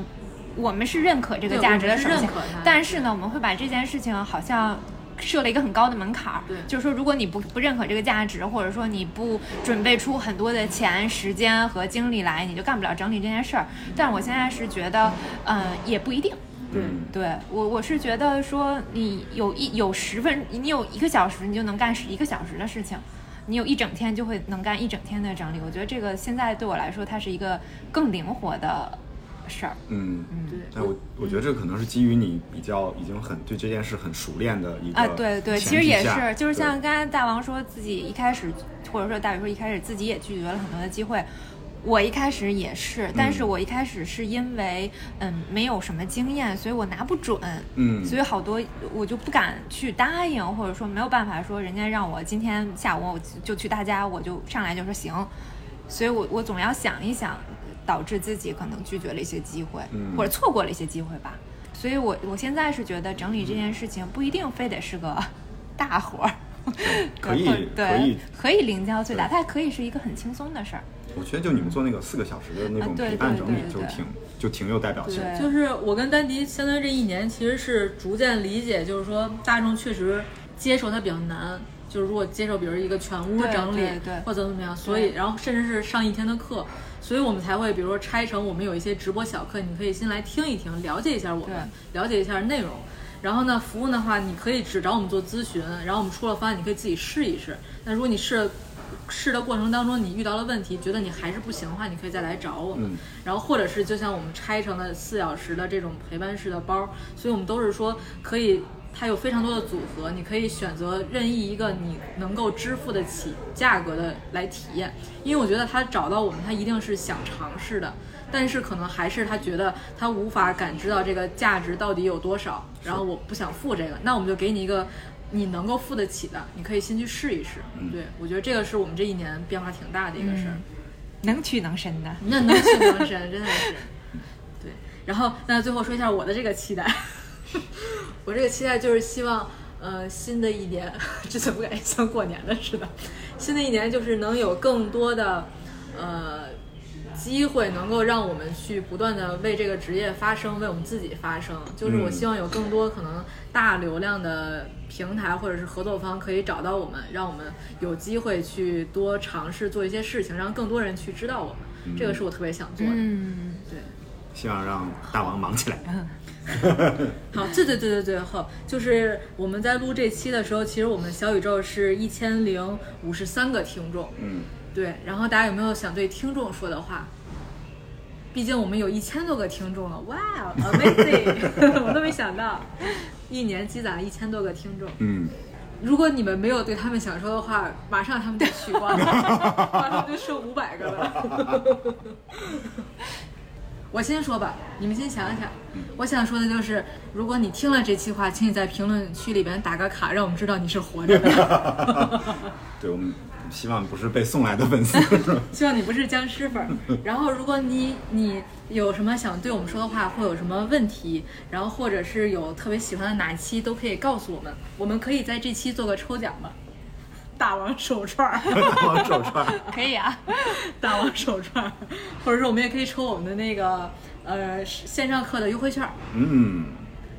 我们是认可这个价值的，是认可但是呢，我们会把这件事情好像。设了一个很高的门槛儿，对就是说，如果你不不认可这个价值，或者说你不准备出很多的钱、时间和精力来，你就干不了整理这件事儿。但是我现在是觉得，嗯、也不一定。嗯，对我，我是觉得说，你有一有十分，你有一个小时，你就能干十一个小时的事情；你有一整天，就会能干一整天的整理。我觉得这个现在对我来说，它是一个更灵活的事儿。嗯，对但我我觉得这可能是基于你比较已经很对这件事很熟练的一个啊，对对，其实也是，就是像刚才大王说自己一开始，或者说大宇说一开始自己也拒绝了很多的机会。我一开始也是，但是嗯我一开始是因为嗯没有什么经验，所以我拿不准，嗯所以好多我就不敢去答应，或者说没有办法说人家让我今天下午我就去他家，我就上来就说行，所以我我总要想一想，导致自己可能拒绝了一些机会，嗯或者错过了一些机会吧。所以我我现在是觉得整理这件事情不一定非得是个 大活儿，可以对可以可以零交最大，它也可以是一个很轻松的事儿。我觉得就你们做那个四个小时的那种陪伴整理，对对就挺就挺有代表性。对就是我跟丹迪相当于这一年，其实是逐渐理解，就是说大众确实接受它比较难。就是如果接受，比如一个全屋整理，对对或者怎么怎么样，所以然后甚至是上一天的课，所以我们才会比如说拆成我们有一些直播小课，你可以先来听一听，了解一下我们，了解一下内容。然后呢，服务的话，你可以只找我们做咨询，然后我们出了方案，你可以自己试一试。那如果你试试的过程当中你遇到了问题，觉得你还是不行的话，你可以再来找我们。嗯然后或者是就像我们拆成了四小时的这种陪伴式的包，所以我们都是说可以，它有非常多的组合，你可以选择任意一个你能够支付得起价格的来体验。因为我觉得他找到我们，他一定是想尝试的，但是可能还是他觉得他无法感知到这个价值到底有多少，然后我不想付这个，那我们就给你一个。你能够付得起的，你可以先去试一试。对我觉得这个是我们这一年变化挺大的一个事儿。能屈能伸的，那 能屈能伸，真的是。对，然后那最后说一下我的这个期待，我这个期待就是希望，呃，新的一年，这怎么感觉像过年的似的？新的一年就是能有更多的，呃，机会能够让我们去不断的为这个职业发声，为我们自己发声。就是我嗯希望有更多可能大流量的平台或者是合作方可以找到我们，让我们有机会去多尝试做一些事情，让更多人去知道我们。这个是我特别想做的。嗯，对。希望让大王忙起来。好，对对对对对，好，就是我们在录这期的时候，其实我们小宇宙是一千零五十三个听众，嗯，对，然后大家有没有想对听众说的话？毕竟我们有一千多个听众了，哇、wow,，amazing！我都没想到，一年积攒了一千多个听众。嗯，如果你们没有对他们想说的话，马上他们就取关了，马上就剩五百个了。我先说吧，你们先想想。我想说的就是，如果你听了这期话，请你在评论区里边打个卡，让我们知道你是活着的。对我们希望不是被送来的粉丝。希望你不是僵尸粉儿。然后，如果你你有什么想对我们说的话，或有什么问题，然后或者是有特别喜欢的哪一期，都可以告诉我们，我们可以在这期做个抽奖吧。大王手串儿。大王手串，可以啊。大王手串儿，或者说我们也可以抽我们的那个呃线上课的优惠券儿，嗯，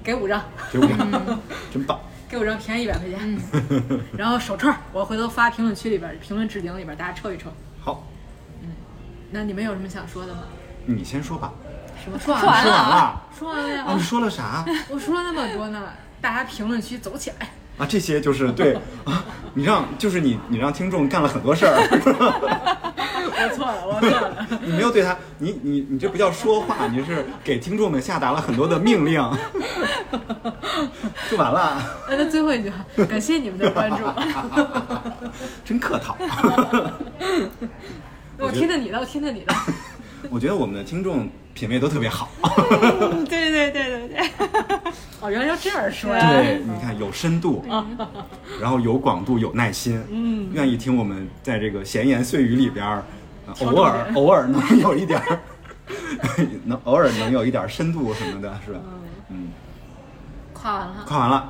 给五张，给五张，真棒。给五张便宜一百块钱。然后手串儿，我回头发评论区里边儿，评论置顶里边儿大家抽一抽。好，嗯那你们有什么想说的吗？你先说吧。什么说完说完了说完了说完了呀啊，你说了啥我说了那么多呢，大家评论区走起来。啊？这些就是对啊，你让就是你你让听众干了很多事儿，我错了，我错了。你没有对他，你你你这不叫说话，你是给听众们下达了很多的命令。就完了，那那最后一句话，感谢你们的关注。真客套。我听着你的，我听着你的。我觉得我们的听众品味都特别好。对对对对对，哦，原来要这样说呀。对，你看有深度，然后有广度，有耐心，嗯，愿意听我们在这个闲言碎语里边偶尔偶尔能有一点儿，能偶尔能有一点深度什么的，是吧？嗯，夸完了。哈，夸完了，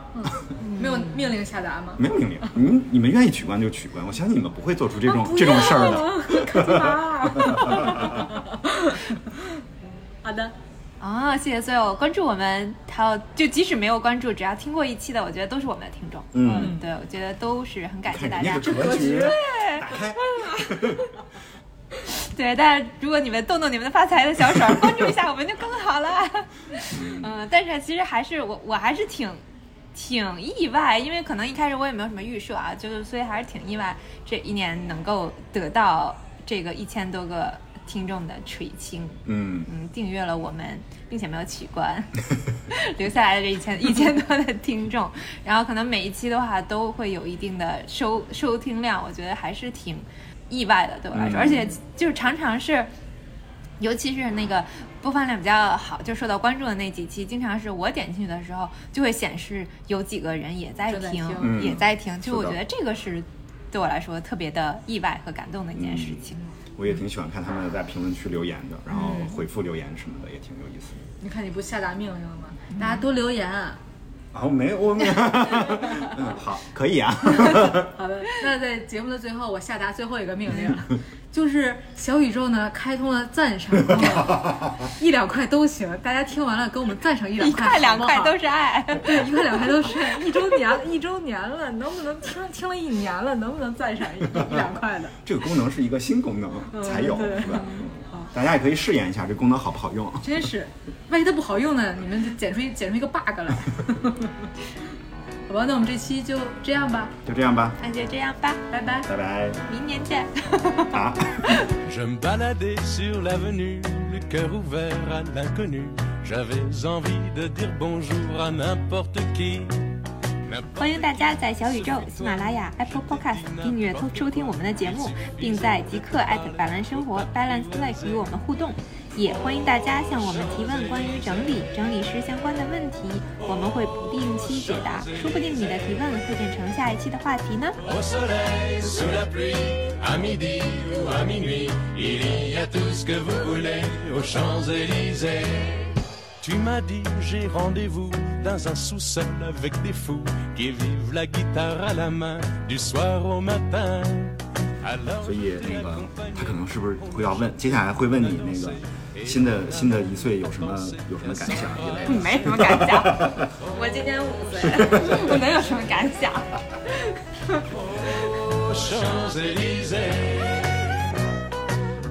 没有 命令下达吗？没有命令，你们你们愿意取关就取关，我相信你们不会做出这种这种事儿的。好的，啊，谢谢所有关注我们，还有就即使没有关注，只要听过一期的，我觉得都是我们的听众。嗯。对，我觉得都是很感谢大家格局，打开，对，但是如果你们动动你们的发财的小手，关注一下我们就更好了。嗯，但是其实还是我我还是挺挺意外，因为可能一开始我也没有什么预设啊，就是所以还是挺意外，这一年能够得到这个一千多个听众的垂青。嗯，嗯，订阅了我们，并且没有取关，留下来的这一千一千多的听众，然后可能每一期的话都会有一定的收收听量，我觉得还是挺意外的，对我来说，嗯而且就是常常是，尤其是那个播放量比较好，就受到关注的那几期，经常是我点进去的时候，就会显示有几个人也在听，在听嗯也在听，就我觉得这个是对我来说特别的意外和感动的一件事情。我也挺喜欢看他们在评论区留言的，然后回复留言什么的也挺有意思的。你看你不下达命令了吗？大家多留言啊。啊，我没有，我没有。嗯，好，可以啊。好的，那在节目的最后，我下达最后一个命令，就是小宇宙呢开通了赞赏功能，一两块都行，大家听完了给我们赞赏一两块一块，块两块都是爱。对，一块两块都是爱。一周年一周年了，能不能听听了一年了，能不能赞赏一一两块的？这个功能是一个新功能才有，对是吧？大家也可以试验一下这功能好不好用。真是，万一它不好用呢？你们就剪出一剪出一个 bug 来。好吧，那我们这期就这样吧，就这样吧，那就这样吧，拜拜。拜拜。明年见。啊。Je me baladais sur l'avenue, le cœur ouvert à l'inconnu. J'avais envie de dire bonjour à n'importe qui. 欢迎大家在小宇宙喜马拉雅 apple podcast 订阅收听我们的节目并在即刻艾特百万生活 balance like 与我们互动。也欢迎大家向我们提问关于整理整理师相关的问题我们会不定期解答说不定你的提问会变成下一期的话题呢。dans un sous-sol avec des fous qui vivent la guitare à la main du soir au matin. Alors 所以那个他可能是不是会要问，接下来会问你那个新的新的一岁有什么有什么感想之类的。没什么感想，我今年五岁，我能有什么感想？